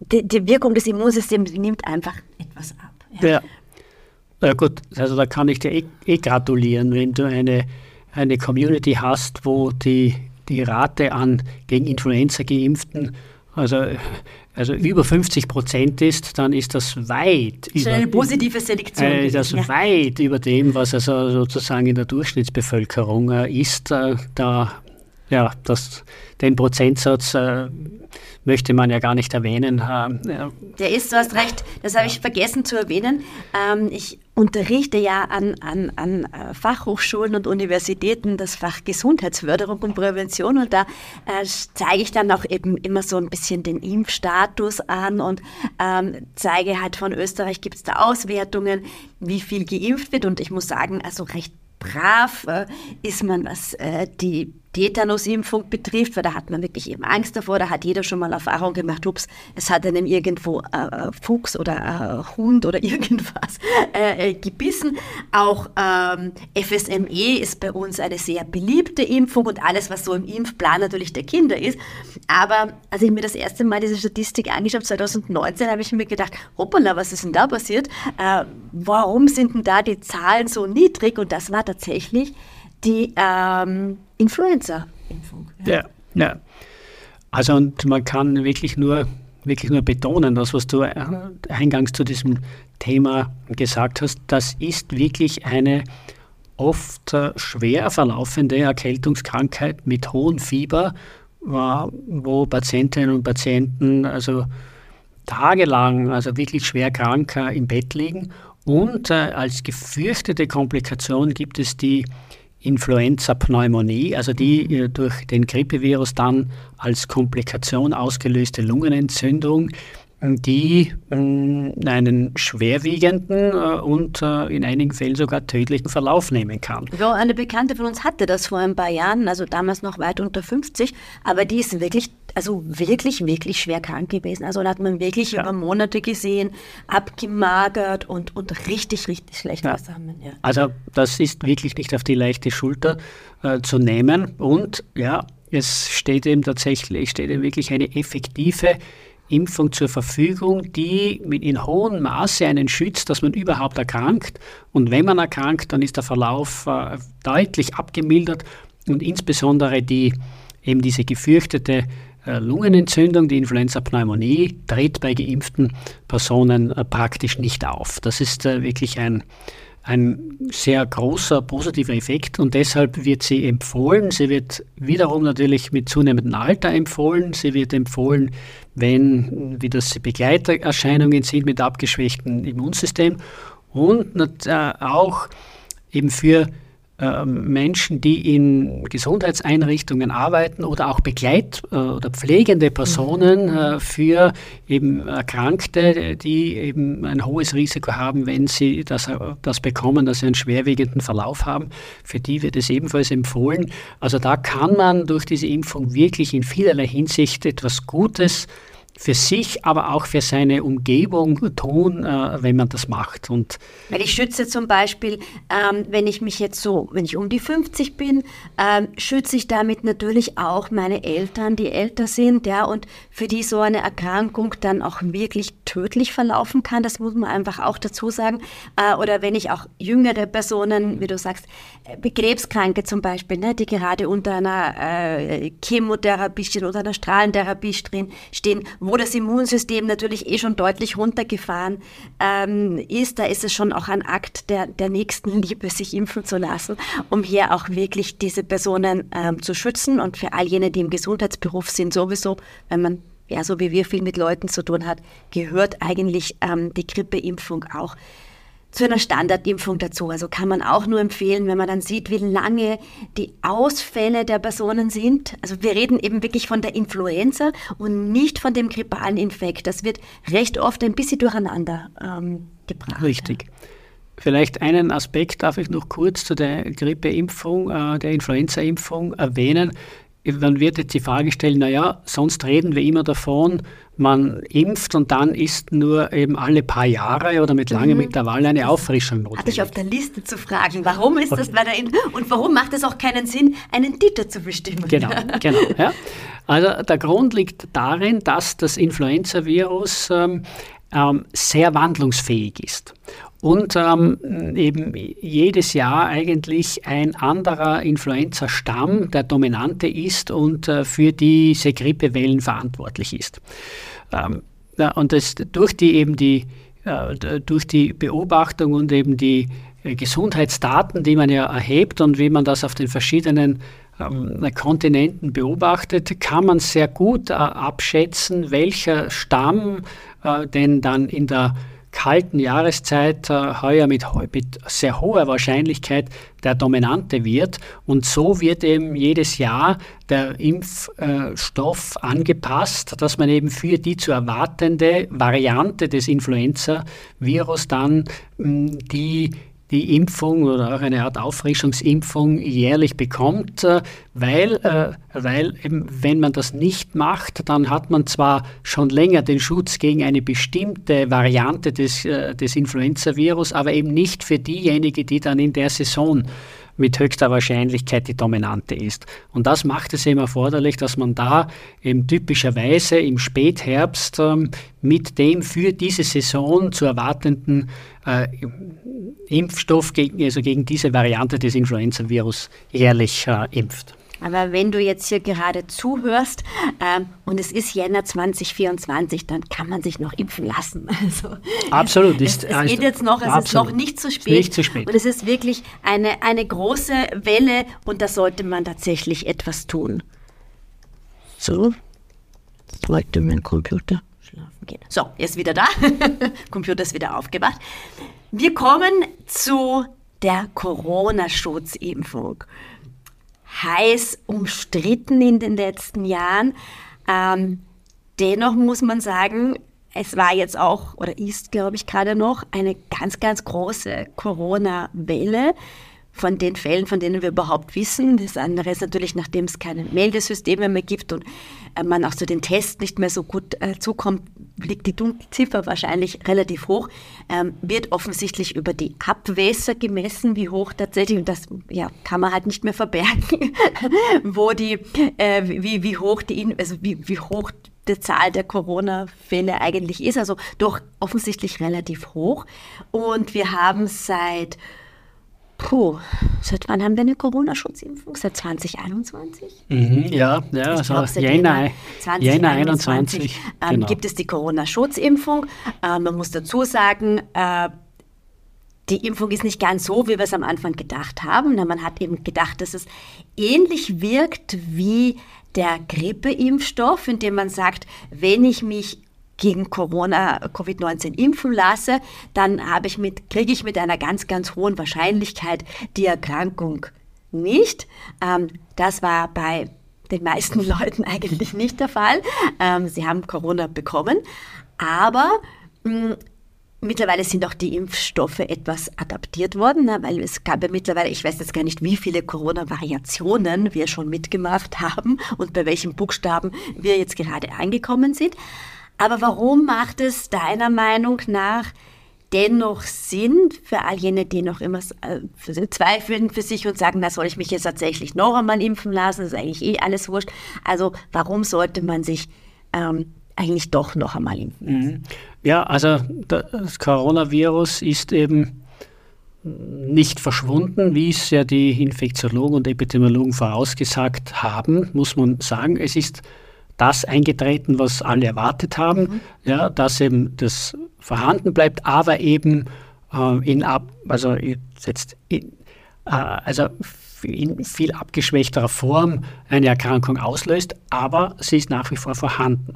die, die Wirkung des Immunsystems nimmt einfach etwas ab. Ja. ja. Na gut, also da kann ich dir eh, eh gratulieren, wenn du eine, eine Community hast, wo die, die Rate an gegen Influenza geimpften also, also über 50 Prozent ist, dann ist das weit über, eine positive Selektion. Äh, das ja. weit über dem, was also sozusagen in der Durchschnittsbevölkerung äh, ist. Äh, da, ja, das, den Prozentsatz äh, möchte man ja gar nicht erwähnen. Ja. Der ist, du hast recht, das habe ich vergessen zu erwähnen. Ähm, ich unterrichte ja an, an, an äh, Fachhochschulen und Universitäten das Fach Gesundheitsförderung und Prävention und da äh, zeige ich dann auch eben immer so ein bisschen den Impfstatus an und ähm, zeige halt von Österreich gibt es da Auswertungen, wie viel geimpft wird und ich muss sagen, also recht brav äh, ist man, was äh, die Tetanusimpfung betrifft, weil da hat man wirklich eben Angst davor, da hat jeder schon mal Erfahrung gemacht, ups, es hat einem irgendwo äh, äh Fuchs oder äh, Hund oder irgendwas äh, äh, gebissen. Auch ähm, FSME ist bei uns eine sehr beliebte Impfung und alles, was so im Impfplan natürlich der Kinder ist. Aber als ich mir das erste Mal diese Statistik angeschaut 2019, habe ich mir gedacht, hoppala, was ist denn da passiert? Äh, warum sind denn da die Zahlen so niedrig? Und das war tatsächlich die ähm, Influenza-Impfung. Ja. ja, ja. Also und man kann wirklich nur, wirklich nur betonen, das, was du äh, eingangs zu diesem Thema gesagt hast, das ist wirklich eine oft äh, schwer verlaufende Erkältungskrankheit mit hohem Fieber, wo Patientinnen und Patienten also tagelang, also wirklich schwer krank äh, im Bett liegen. Und als gefürchtete Komplikation gibt es die Influenza-Pneumonie, also die äh, durch den Grippevirus dann als Komplikation ausgelöste Lungenentzündung, die äh, einen schwerwiegenden äh, und in einigen Fällen sogar tödlichen Verlauf nehmen kann. Ja, eine Bekannte von uns hatte das vor ein paar Jahren, also damals noch weit unter 50, aber die ist wirklich also wirklich, wirklich schwer krank gewesen. Also da hat man wirklich ja. über Monate gesehen, abgemagert und, und richtig, richtig schlecht ja. zusammen. Ja. Also das ist wirklich nicht auf die leichte Schulter äh, zu nehmen. Und ja, es steht eben tatsächlich, steht eben wirklich eine effektive Impfung zur Verfügung, die in hohem Maße einen schützt, dass man überhaupt erkrankt. Und wenn man erkrankt, dann ist der Verlauf äh, deutlich abgemildert und insbesondere die eben diese gefürchtete Lungenentzündung, die Influenza-Pneumonie, tritt bei geimpften Personen äh, praktisch nicht auf. Das ist äh, wirklich ein, ein sehr großer positiver Effekt und deshalb wird sie empfohlen. Sie wird wiederum natürlich mit zunehmendem Alter empfohlen. Sie wird empfohlen, wenn, wie das Begleiterscheinungen sind mit abgeschwächtem Immunsystem und auch eben für Menschen, die in Gesundheitseinrichtungen arbeiten oder auch Begleit- äh, oder pflegende Personen mhm. äh, für eben Erkrankte, die eben ein hohes Risiko haben, wenn sie das, äh, das bekommen, dass sie einen schwerwiegenden Verlauf haben. Für die wird es ebenfalls empfohlen. Also da kann man durch diese Impfung wirklich in vielerlei Hinsicht etwas Gutes für sich, aber auch für seine Umgebung tun, äh, wenn man das macht. Und Weil ich schütze zum Beispiel, ähm, wenn ich mich jetzt so, wenn ich um die 50 bin, ähm, schütze ich damit natürlich auch meine Eltern, die älter sind, ja, und für die so eine Erkrankung dann auch wirklich tödlich verlaufen kann. Das muss man einfach auch dazu sagen. Äh, oder wenn ich auch jüngere Personen, wie du sagst, äh, Krebskranke zum Beispiel, ne, die gerade unter einer äh, Chemotherapie stehen oder einer Strahlentherapie stehen, stehen wo das Immunsystem natürlich eh schon deutlich runtergefahren ähm, ist, da ist es schon auch ein Akt der, der nächsten Liebe, sich impfen zu lassen, um hier auch wirklich diese Personen ähm, zu schützen. Und für all jene, die im Gesundheitsberuf sind, sowieso, wenn man ja so wie wir viel mit Leuten zu tun hat, gehört eigentlich ähm, die Grippeimpfung auch zu einer Standardimpfung dazu. Also kann man auch nur empfehlen, wenn man dann sieht, wie lange die Ausfälle der Personen sind. Also wir reden eben wirklich von der Influenza und nicht von dem grippalen Infekt. Das wird recht oft ein bisschen durcheinander ähm, gebracht. Richtig. Vielleicht einen Aspekt darf ich noch kurz zu der Grippeimpfung, äh, der Influenza-Impfung erwähnen dann wird jetzt die Frage stellen, naja, sonst reden wir immer davon, man impft und dann ist nur eben alle paar Jahre oder mit langem mhm. Intervall eine Auffrischung notwendig. Hatte ich auf der Liste zu fragen, warum ist das bei der In und warum macht es auch keinen Sinn, einen Titel zu bestimmen? Genau, genau. Ja. Also der Grund liegt darin, dass das Influenza-Virus ähm, ähm, sehr wandlungsfähig ist und ähm, eben jedes Jahr eigentlich ein anderer Influenza-Stamm der dominante ist und äh, für diese Grippewellen verantwortlich ist. Ähm, ja, und das durch die eben die äh, durch die Beobachtung und eben die äh, Gesundheitsdaten, die man ja erhebt und wie man das auf den verschiedenen ähm, Kontinenten beobachtet, kann man sehr gut äh, abschätzen, welcher Stamm denn dann in der kalten Jahreszeit äh, heuer mit, mit, sehr hoher Wahrscheinlichkeit der dominante wird. Und so wird eben jedes Jahr der Impfstoff äh, angepasst, dass man eben für die zu erwartende Variante des Influenza-Virus dann mh, die die Impfung oder auch eine Art Auffrischungsimpfung jährlich bekommt, äh, weil, äh, weil wenn man das nicht macht, dann hat man zwar schon länger den Schutz gegen eine bestimmte Variante des, äh, des Influenza-Virus, aber eben nicht für diejenigen, die dann in der Saison mit höchster Wahrscheinlichkeit die dominante ist. Und das macht es eben erforderlich, dass man da eben typischerweise im Spätherbst ähm, mit dem für diese Saison zu erwartenden äh, Impfstoff gegen, also gegen diese Variante des Influenza-Virus jährlich äh, impft. Aber wenn du jetzt hier gerade zuhörst ähm, und es ist Jänner 2024, dann kann man sich noch impfen lassen. Also, absolut. Es, es geht jetzt noch, es absolut. ist noch nicht zu spät. Nicht zu spät. Und es ist wirklich eine, eine große Welle und da sollte man tatsächlich etwas tun. So, jetzt wollte mein Computer schlafen gehen. So, er ist wieder da. Computer ist wieder aufgewacht. Wir kommen zu der Corona-Schutzimpfung heiß umstritten in den letzten Jahren. Ähm, dennoch muss man sagen, es war jetzt auch oder ist, glaube ich, gerade noch eine ganz, ganz große Corona-Welle von den Fällen, von denen wir überhaupt wissen. Das andere ist natürlich, nachdem es keine Meldesysteme mehr gibt und äh, man auch zu den Tests nicht mehr so gut äh, zukommt, liegt die Dunkelziffer wahrscheinlich relativ hoch, ähm, wird offensichtlich über die Abwässer gemessen, wie hoch tatsächlich, und das ja, kann man halt nicht mehr verbergen, wo die, äh, wie, wie hoch die, also wie, wie hoch die Zahl der Corona-Fälle eigentlich ist, also doch offensichtlich relativ hoch. Und wir haben seit Puh, seit wann haben wir eine Corona-Schutzimpfung? Seit 2021? Mhm, ja, ja, also Jänner, 2021 ähm, genau. gibt es die Corona-Schutzimpfung. Äh, man muss dazu sagen, äh, die Impfung ist nicht ganz so, wie wir es am Anfang gedacht haben. Man hat eben gedacht, dass es ähnlich wirkt wie der Grippeimpfstoff, indem man sagt, wenn ich mich gegen Corona, Covid-19 impfen lasse, dann habe ich mit, kriege ich mit einer ganz, ganz hohen Wahrscheinlichkeit die Erkrankung nicht. Ähm, das war bei den meisten Leuten eigentlich nicht der Fall. Ähm, sie haben Corona bekommen, aber mm, Mittlerweile sind auch die Impfstoffe etwas adaptiert worden, ne, weil es gab ja mittlerweile, ich weiß jetzt gar nicht, wie viele Corona-Variationen wir schon mitgemacht haben und bei welchen Buchstaben wir jetzt gerade angekommen sind. Aber warum macht es deiner Meinung nach dennoch Sinn für all jene, die noch immer äh, zweifeln für sich und sagen, da soll ich mich jetzt tatsächlich noch einmal impfen lassen, das ist eigentlich eh alles wurscht. Also warum sollte man sich ähm, eigentlich doch noch einmal impfen lassen? Mhm. Ja, also das Coronavirus ist eben nicht verschwunden, wie es ja die Infektiologen und Epidemiologen vorausgesagt haben, muss man sagen. Es ist das eingetreten, was alle erwartet haben, mhm. ja, dass eben das vorhanden bleibt, aber eben äh, in ab, also jetzt in, äh, also in viel abgeschwächterer Form eine Erkrankung auslöst, aber sie ist nach wie vor vorhanden.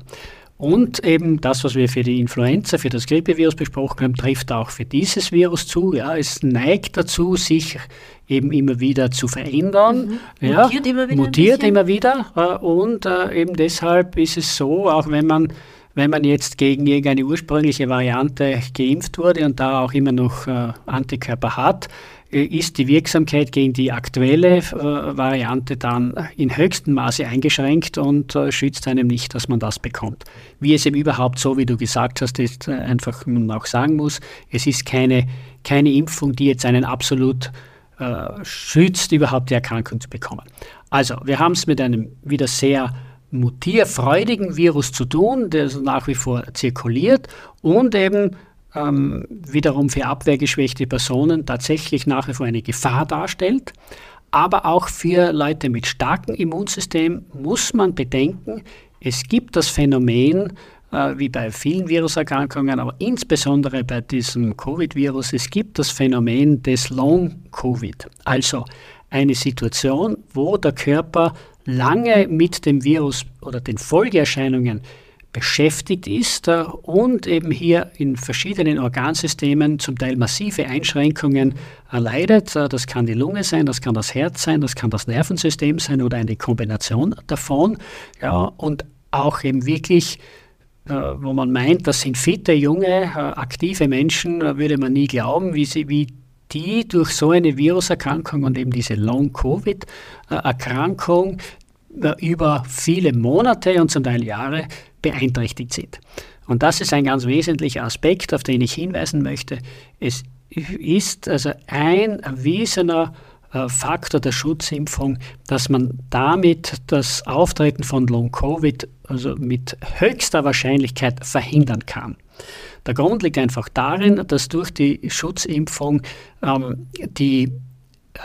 Und eben das, was wir für die Influenza, für das Grippevirus besprochen haben, trifft auch für dieses Virus zu. Ja, es neigt dazu, sich eben immer wieder zu verändern. Mhm. Ja, mutiert immer wieder. Mutiert immer wieder. Äh, und äh, eben deshalb ist es so, auch wenn man wenn man jetzt gegen irgendeine ursprüngliche Variante geimpft wurde und da auch immer noch äh, Antikörper hat, ist die Wirksamkeit gegen die aktuelle äh, Variante dann in höchstem Maße eingeschränkt und äh, schützt einem nicht, dass man das bekommt. Wie es eben überhaupt so, wie du gesagt hast, ist äh, einfach man auch sagen muss, es ist keine, keine Impfung, die jetzt einen absolut äh, schützt, überhaupt die Erkrankung zu bekommen. Also, wir haben es mit einem wieder sehr mutierfreudigen Virus zu tun, der nach wie vor zirkuliert und eben ähm, wiederum für abwehrgeschwächte Personen tatsächlich nach wie vor eine Gefahr darstellt. Aber auch für Leute mit starkem Immunsystem muss man bedenken, es gibt das Phänomen, äh, wie bei vielen Viruserkrankungen, aber insbesondere bei diesem Covid-Virus, es gibt das Phänomen des Long-Covid. Also eine Situation, wo der Körper lange mit dem Virus oder den Folgeerscheinungen beschäftigt ist äh, und eben hier in verschiedenen Organsystemen zum Teil massive Einschränkungen erleidet. Äh, das kann die Lunge sein, das kann das Herz sein, das kann das Nervensystem sein oder eine Kombination davon. Ja, und auch eben wirklich, äh, wo man meint, das sind fitte, junge, aktive Menschen, würde man nie glauben, wie, sie, wie die durch so eine Viruserkrankung und eben diese Long-Covid-Erkrankung über viele Monate und zum Teil Jahre beeinträchtigt sind. Und das ist ein ganz wesentlicher Aspekt, auf den ich hinweisen möchte. Es ist also ein erwiesener äh, Faktor der Schutzimpfung, dass man damit das Auftreten von Long-Covid also mit höchster Wahrscheinlichkeit verhindern kann. Der Grund liegt einfach darin, dass durch die Schutzimpfung ähm, die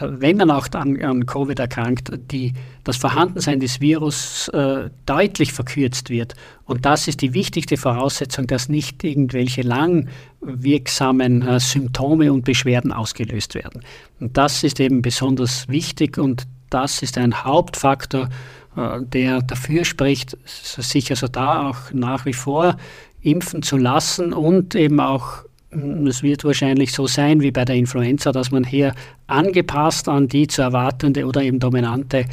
wenn man auch an, an Covid erkrankt, die, das Vorhandensein des Virus äh, deutlich verkürzt wird. Und das ist die wichtigste Voraussetzung, dass nicht irgendwelche langwirksamen äh, Symptome und Beschwerden ausgelöst werden. Und das ist eben besonders wichtig und das ist ein Hauptfaktor, äh, der dafür spricht, sich also da auch nach wie vor impfen zu lassen und eben auch es wird wahrscheinlich so sein wie bei der Influenza, dass man hier angepasst an die zu erwartende oder eben dominante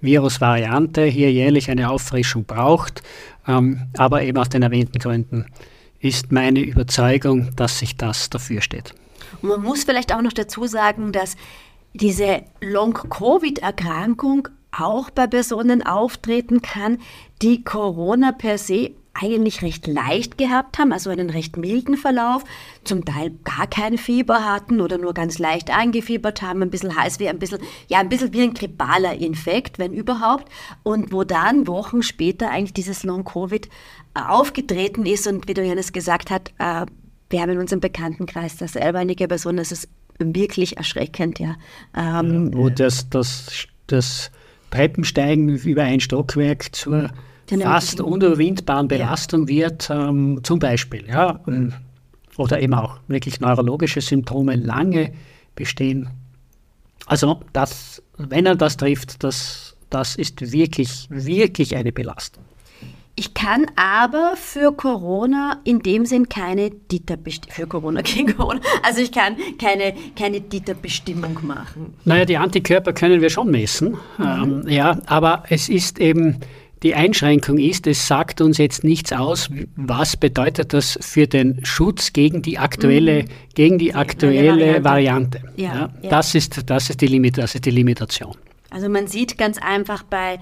Virusvariante hier jährlich eine Auffrischung braucht. Ähm, aber eben aus den erwähnten Gründen ist meine Überzeugung, dass sich das dafür steht. Und man muss vielleicht auch noch dazu sagen, dass diese Long-Covid-Erkrankung auch bei Personen auftreten kann, die Corona per se eigentlich recht leicht gehabt haben, also einen recht milden Verlauf, zum Teil gar kein Fieber hatten oder nur ganz leicht angefiebert haben, ein bisschen heiß wie ein bisschen, ja, ein bisschen wie ein grippaler Infekt, wenn überhaupt, und wo dann Wochen später eigentlich dieses Long-Covid äh, aufgetreten ist und wie du Johannes gesagt hat, äh, wir haben in unserem Bekanntenkreis da selber einige Personen, das ist wirklich erschreckend, ja. Ähm, ja wo das, das, das Treppensteigen über ein Stockwerk zur fast unüberwindbaren Belastung ja. wird, ähm, zum Beispiel, ja, oder eben auch wirklich neurologische Symptome lange bestehen. Also das, wenn er das trifft, das, das ist wirklich, wirklich eine Belastung. Ich kann aber für Corona in dem Sinn keine Dieterbestimmung, für Corona gegen Corona, also ich kann keine, keine Dieterbestimmung machen. Naja, die Antikörper können wir schon messen, mhm. ähm, ja, aber es ist eben, die Einschränkung ist, es sagt uns jetzt nichts aus, was bedeutet das für den Schutz gegen die aktuelle, mhm. gegen die aktuelle Variante. Ja, ja, ja. Das, ist, das, ist die Limit, das ist die Limitation. Also man sieht ganz einfach bei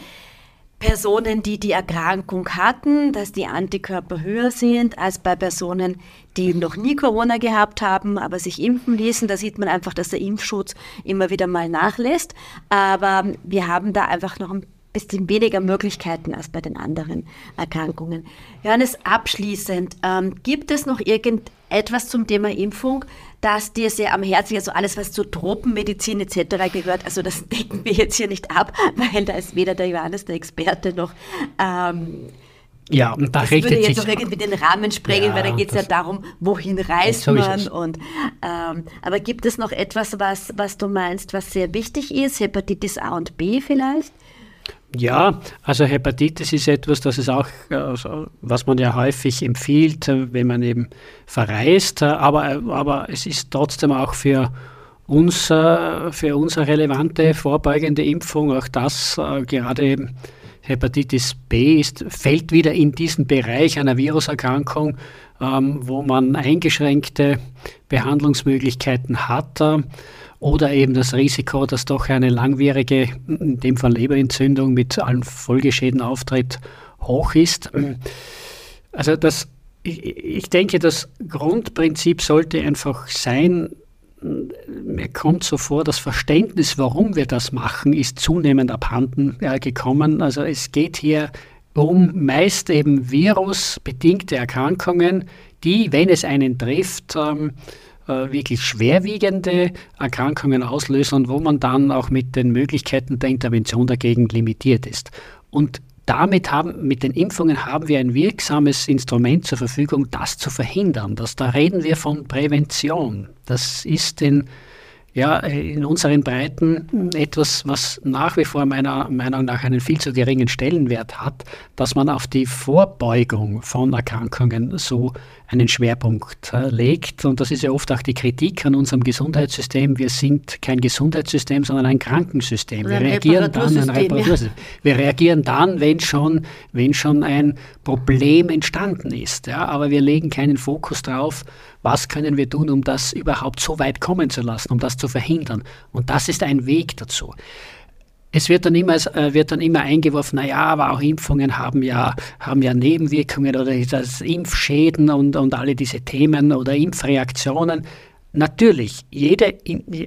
Personen, die die Erkrankung hatten, dass die Antikörper höher sind als bei Personen, die noch nie Corona gehabt haben, aber sich impfen ließen. Da sieht man einfach, dass der Impfschutz immer wieder mal nachlässt. Aber wir haben da einfach noch ein bisschen weniger Möglichkeiten als bei den anderen Erkrankungen. Johannes, abschließend, ähm, gibt es noch irgendetwas zum Thema Impfung, das dir sehr am Herzen liegt? Also alles, was zur Tropenmedizin etc. gehört, also das decken wir jetzt hier nicht ab, weil da ist weder der Johannes der Experte noch ähm, ja, und da das richtet würde jetzt sich auch irgendwie den Rahmen sprengen, Ja, weil da geht es ja darum, wohin reist man. Und, ähm, aber gibt es noch etwas, was, was du meinst, was sehr wichtig ist? Hepatitis A und B vielleicht? Ja, also Hepatitis ist etwas, das ist auch, also, was man ja häufig empfiehlt, wenn man eben verreist, aber, aber es ist trotzdem auch für uns, für uns eine relevante vorbeugende Impfung. Auch das, gerade eben Hepatitis B, ist, fällt wieder in diesen Bereich einer Viruserkrankung, ähm, wo man eingeschränkte Behandlungsmöglichkeiten hat. Oder eben das Risiko, dass doch eine langwierige, in dem Fall Leberentzündung mit allen Folgeschäden auftritt, hoch ist. Also das, ich, denke, das Grundprinzip sollte einfach sein, mir kommt so vor, das Verständnis, warum wir das machen, ist zunehmend abhanden gekommen. Also es geht hier um meist eben virusbedingte Erkrankungen, die, wenn es einen trifft, ähm, äh, wirklich schwerwiegende Erkrankungen auslösen, wo man dann auch mit den Möglichkeiten der Intervention dagegen limitiert ist. Und damit haben, mit den Impfungen haben wir ein wirksames Instrument zur Verfügung, das zu verhindern. Das, da reden wir von Prävention. Das ist in, ja, in unseren Breiten etwas, was nach wie vor meiner Meinung nach einen viel zu geringen Stellenwert hat, dass man auf die Vorbeugung von Erkrankungen so einen Schwerpunkt äh, legt. Und das ist ja oft auch die Kritik an unserem Gesundheitssystem. Wir sind kein Gesundheitssystem, sondern ein Krankensystem. Wir reagieren dann, ein Reparatursystem, ja. Wir reagieren dann, wenn schon, wenn schon ein Problem entstanden ist. Ja? Aber wir legen keinen Fokus drauf, was können wir tun, um das überhaupt so weit kommen zu lassen, um das zu verhindern. Und das ist ein Weg dazu. Es wird dann immer, äh, wird dann immer eingeworfen, naja, aber auch Impfungen haben ja, haben ja Nebenwirkungen oder das Impfschäden und, und alle diese Themen oder Impfreaktionen. Natürlich, jede,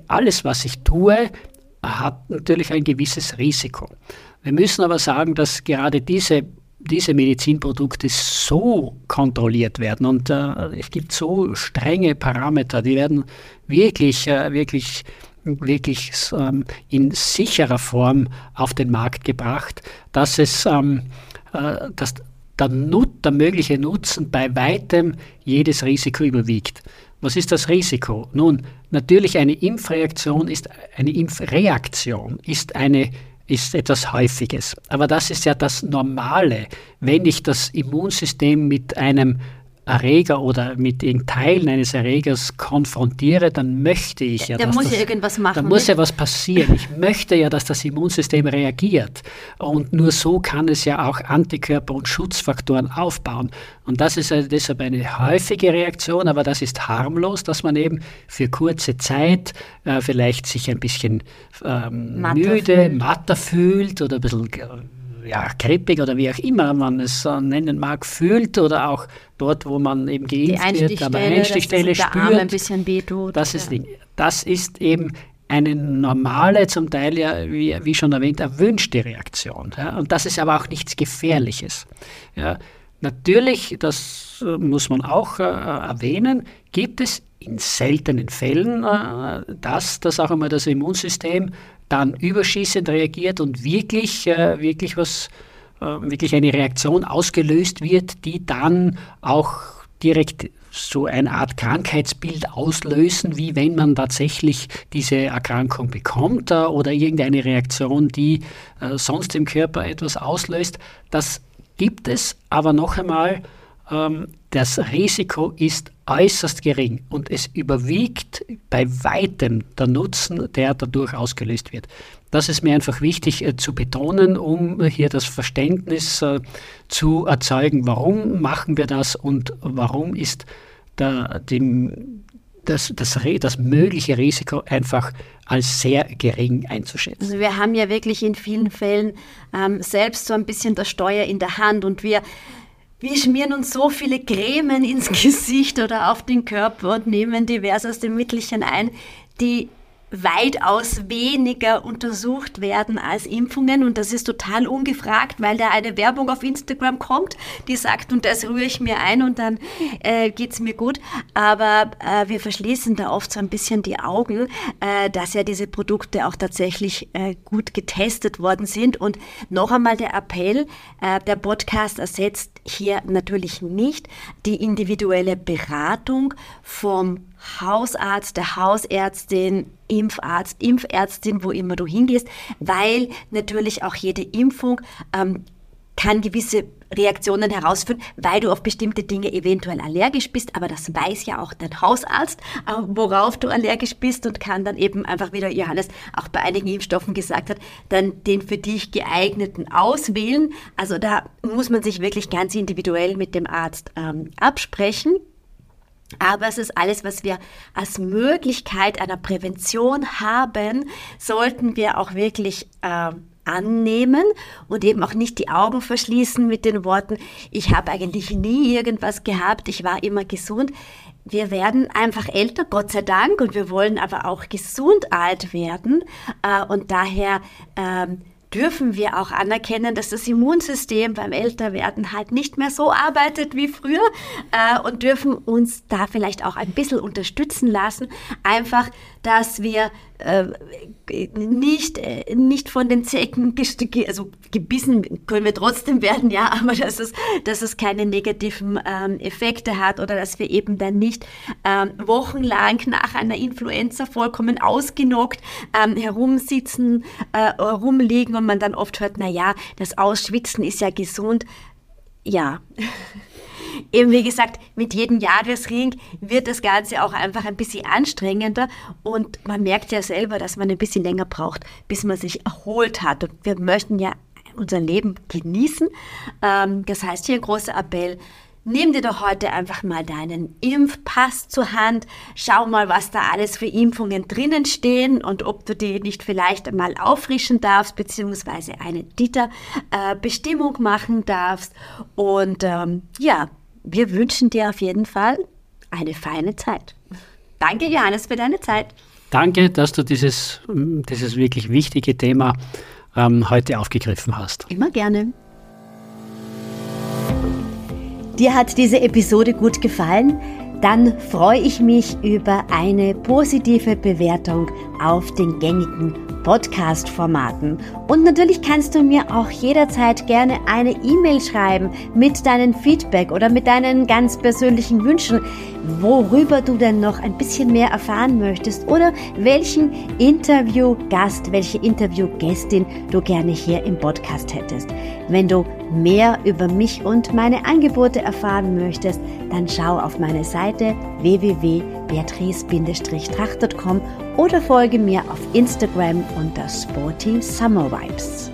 alles, was ich tue, hat natürlich ein gewisses Risiko. Wir müssen aber sagen, dass gerade diese, diese Medizinprodukte so kontrolliert werden und äh, es gibt so strenge Parameter, die werden wirklich, äh, wirklich wirklich ähm, in sicherer Form auf den Markt gebracht, dass es ähm, äh, dass der, Nut, der mögliche Nutzen bei weitem jedes Risiko überwiegt. Was ist das Risiko? Nun, natürlich eine Impfreaktion ist eine Impfreaktion, ist eine ist etwas Häufiges. Aber das ist ja das Normale. Wenn ich das Immunsystem mit einem Erreger oder mit den Teilen eines Erregers konfrontiere, dann möchte ich ja, Der dass muss das, ja irgendwas machen. da muss nicht? ja was passieren. Ich möchte ja, dass das Immunsystem reagiert. Und nur so kann es ja auch Antikörper und Schutzfaktoren aufbauen. Und das ist also deshalb eine häufige Reaktion, aber das ist harmlos, dass man eben für kurze Zeit äh, vielleicht sich ein bisschen ähm, Matter müde, fühlt. matter fühlt oder ein bisschen ja, krippig oder wie auch immer man es nennen mag, fühlt oder auch dort, wo man eben die geimpft wird, aber Einstichstelle, das der Arm ein spürt. bisschen wehtut. Das ist, ja. Das ist eben eine normale, zum Teil ja, wie, wie schon erwähnt, erwünschte Reaktion. Ja? Und das ist aber auch nichts Gefährliches. Ja? Natürlich, das äh, muss man auch äh, erwähnen, gibt es in seltenen Fällen, äh, dass das auch einmal das Immunsystem dann überschießend reagiert und wirklich, äh, wirklich was, äh, wirklich eine Reaktion ausgelöst wird, die dann auch direkt so eine Art Krankheitsbild auslösen, wie wenn man tatsächlich diese Erkrankung bekommt äh, oder irgendeine Reaktion, die äh, sonst im Körper etwas auslöst. Das gibt es, aber noch einmal, ähm, das Risiko ist äußerst gering und es überwiegt bei weitem der Nutzen, der dadurch ausgelöst wird. Das ist mir einfach wichtig äh, zu betonen, um hier das Verständnis äh, zu erzeugen, warum machen wir das und warum ist der, dem, das, das, das mögliche Risiko einfach als sehr gering einzuschätzen. Also wir haben ja wirklich in vielen Fällen ähm, selbst so ein bisschen das Steuer in der Hand und wir wir schmieren uns so viele Cremen ins Gesicht oder auf den Körper und nehmen diverseste Mittelchen ein, die weitaus weniger untersucht werden als Impfungen und das ist total ungefragt, weil da eine Werbung auf Instagram kommt, die sagt, und das rühre ich mir ein und dann äh, es mir gut. Aber äh, wir verschließen da oft so ein bisschen die Augen, äh, dass ja diese Produkte auch tatsächlich äh, gut getestet worden sind. Und noch einmal der Appell, äh, der Podcast ersetzt hier natürlich nicht die individuelle Beratung vom Hausarzt, der Hausärztin, Impfarzt, Impfärztin, wo immer du hingehst, weil natürlich auch jede Impfung ähm, kann gewisse Reaktionen herausführen, weil du auf bestimmte Dinge eventuell allergisch bist, aber das weiß ja auch dein Hausarzt, äh, worauf du allergisch bist und kann dann eben einfach, wie der Johannes auch bei einigen Impfstoffen gesagt hat, dann den für dich geeigneten auswählen. Also da muss man sich wirklich ganz individuell mit dem Arzt ähm, absprechen. Aber es ist alles, was wir als Möglichkeit einer Prävention haben, sollten wir auch wirklich äh, annehmen und eben auch nicht die Augen verschließen mit den Worten, ich habe eigentlich nie irgendwas gehabt, ich war immer gesund. Wir werden einfach älter, Gott sei Dank, und wir wollen aber auch gesund alt werden. Äh, und daher ähm, dürfen wir auch anerkennen, dass das Immunsystem beim Älterwerden halt nicht mehr so arbeitet wie früher äh, und dürfen uns da vielleicht auch ein bisschen unterstützen lassen. Einfach, dass wir äh, nicht, äh, nicht von den Zecken also gebissen können wir trotzdem werden, ja, aber dass es, dass es keine negativen ähm, Effekte hat oder dass wir eben dann nicht ähm, wochenlang nach einer Influenza vollkommen ausgenockt ähm, herumsitzen, äh, rumliegen und man dann oft hört, na ja, das Ausschwitzen ist ja gesund. Ja. eben wie gesagt, mit jedem Jahresring wird das Ganze auch einfach ein bisschen anstrengender und man merkt ja selber, dass man ein bisschen länger braucht, bis man sich erholt hat. Und wir möchten ja unser Leben genießen. Ähm, das heißt hier ein großer Appell, Nimm dir doch heute einfach mal deinen Impfpass zur Hand. Schau mal, was da alles für Impfungen drinnen stehen und ob du die nicht vielleicht einmal auffrischen darfst, beziehungsweise eine Dieter-Bestimmung äh, machen darfst. Und ähm, ja, wir wünschen dir auf jeden Fall eine feine Zeit. Danke, Johannes, für deine Zeit. Danke, dass du dieses, dieses wirklich wichtige Thema ähm, heute aufgegriffen hast. Immer gerne. Dir hat diese Episode gut gefallen? Dann freue ich mich über eine positive Bewertung auf den gängigen Podcast-Formaten. Und natürlich kannst du mir auch jederzeit gerne eine E-Mail schreiben mit deinem Feedback oder mit deinen ganz persönlichen Wünschen, worüber du denn noch ein bisschen mehr erfahren möchtest oder welchen Interviewgast, welche Interviewgästin du gerne hier im Podcast hättest. Wenn du mehr über mich und meine Angebote erfahren möchtest, dann schau auf meine Seite www.beatrice-tracht.com oder folge mir auf Instagram unter Sporty Summer Vibes.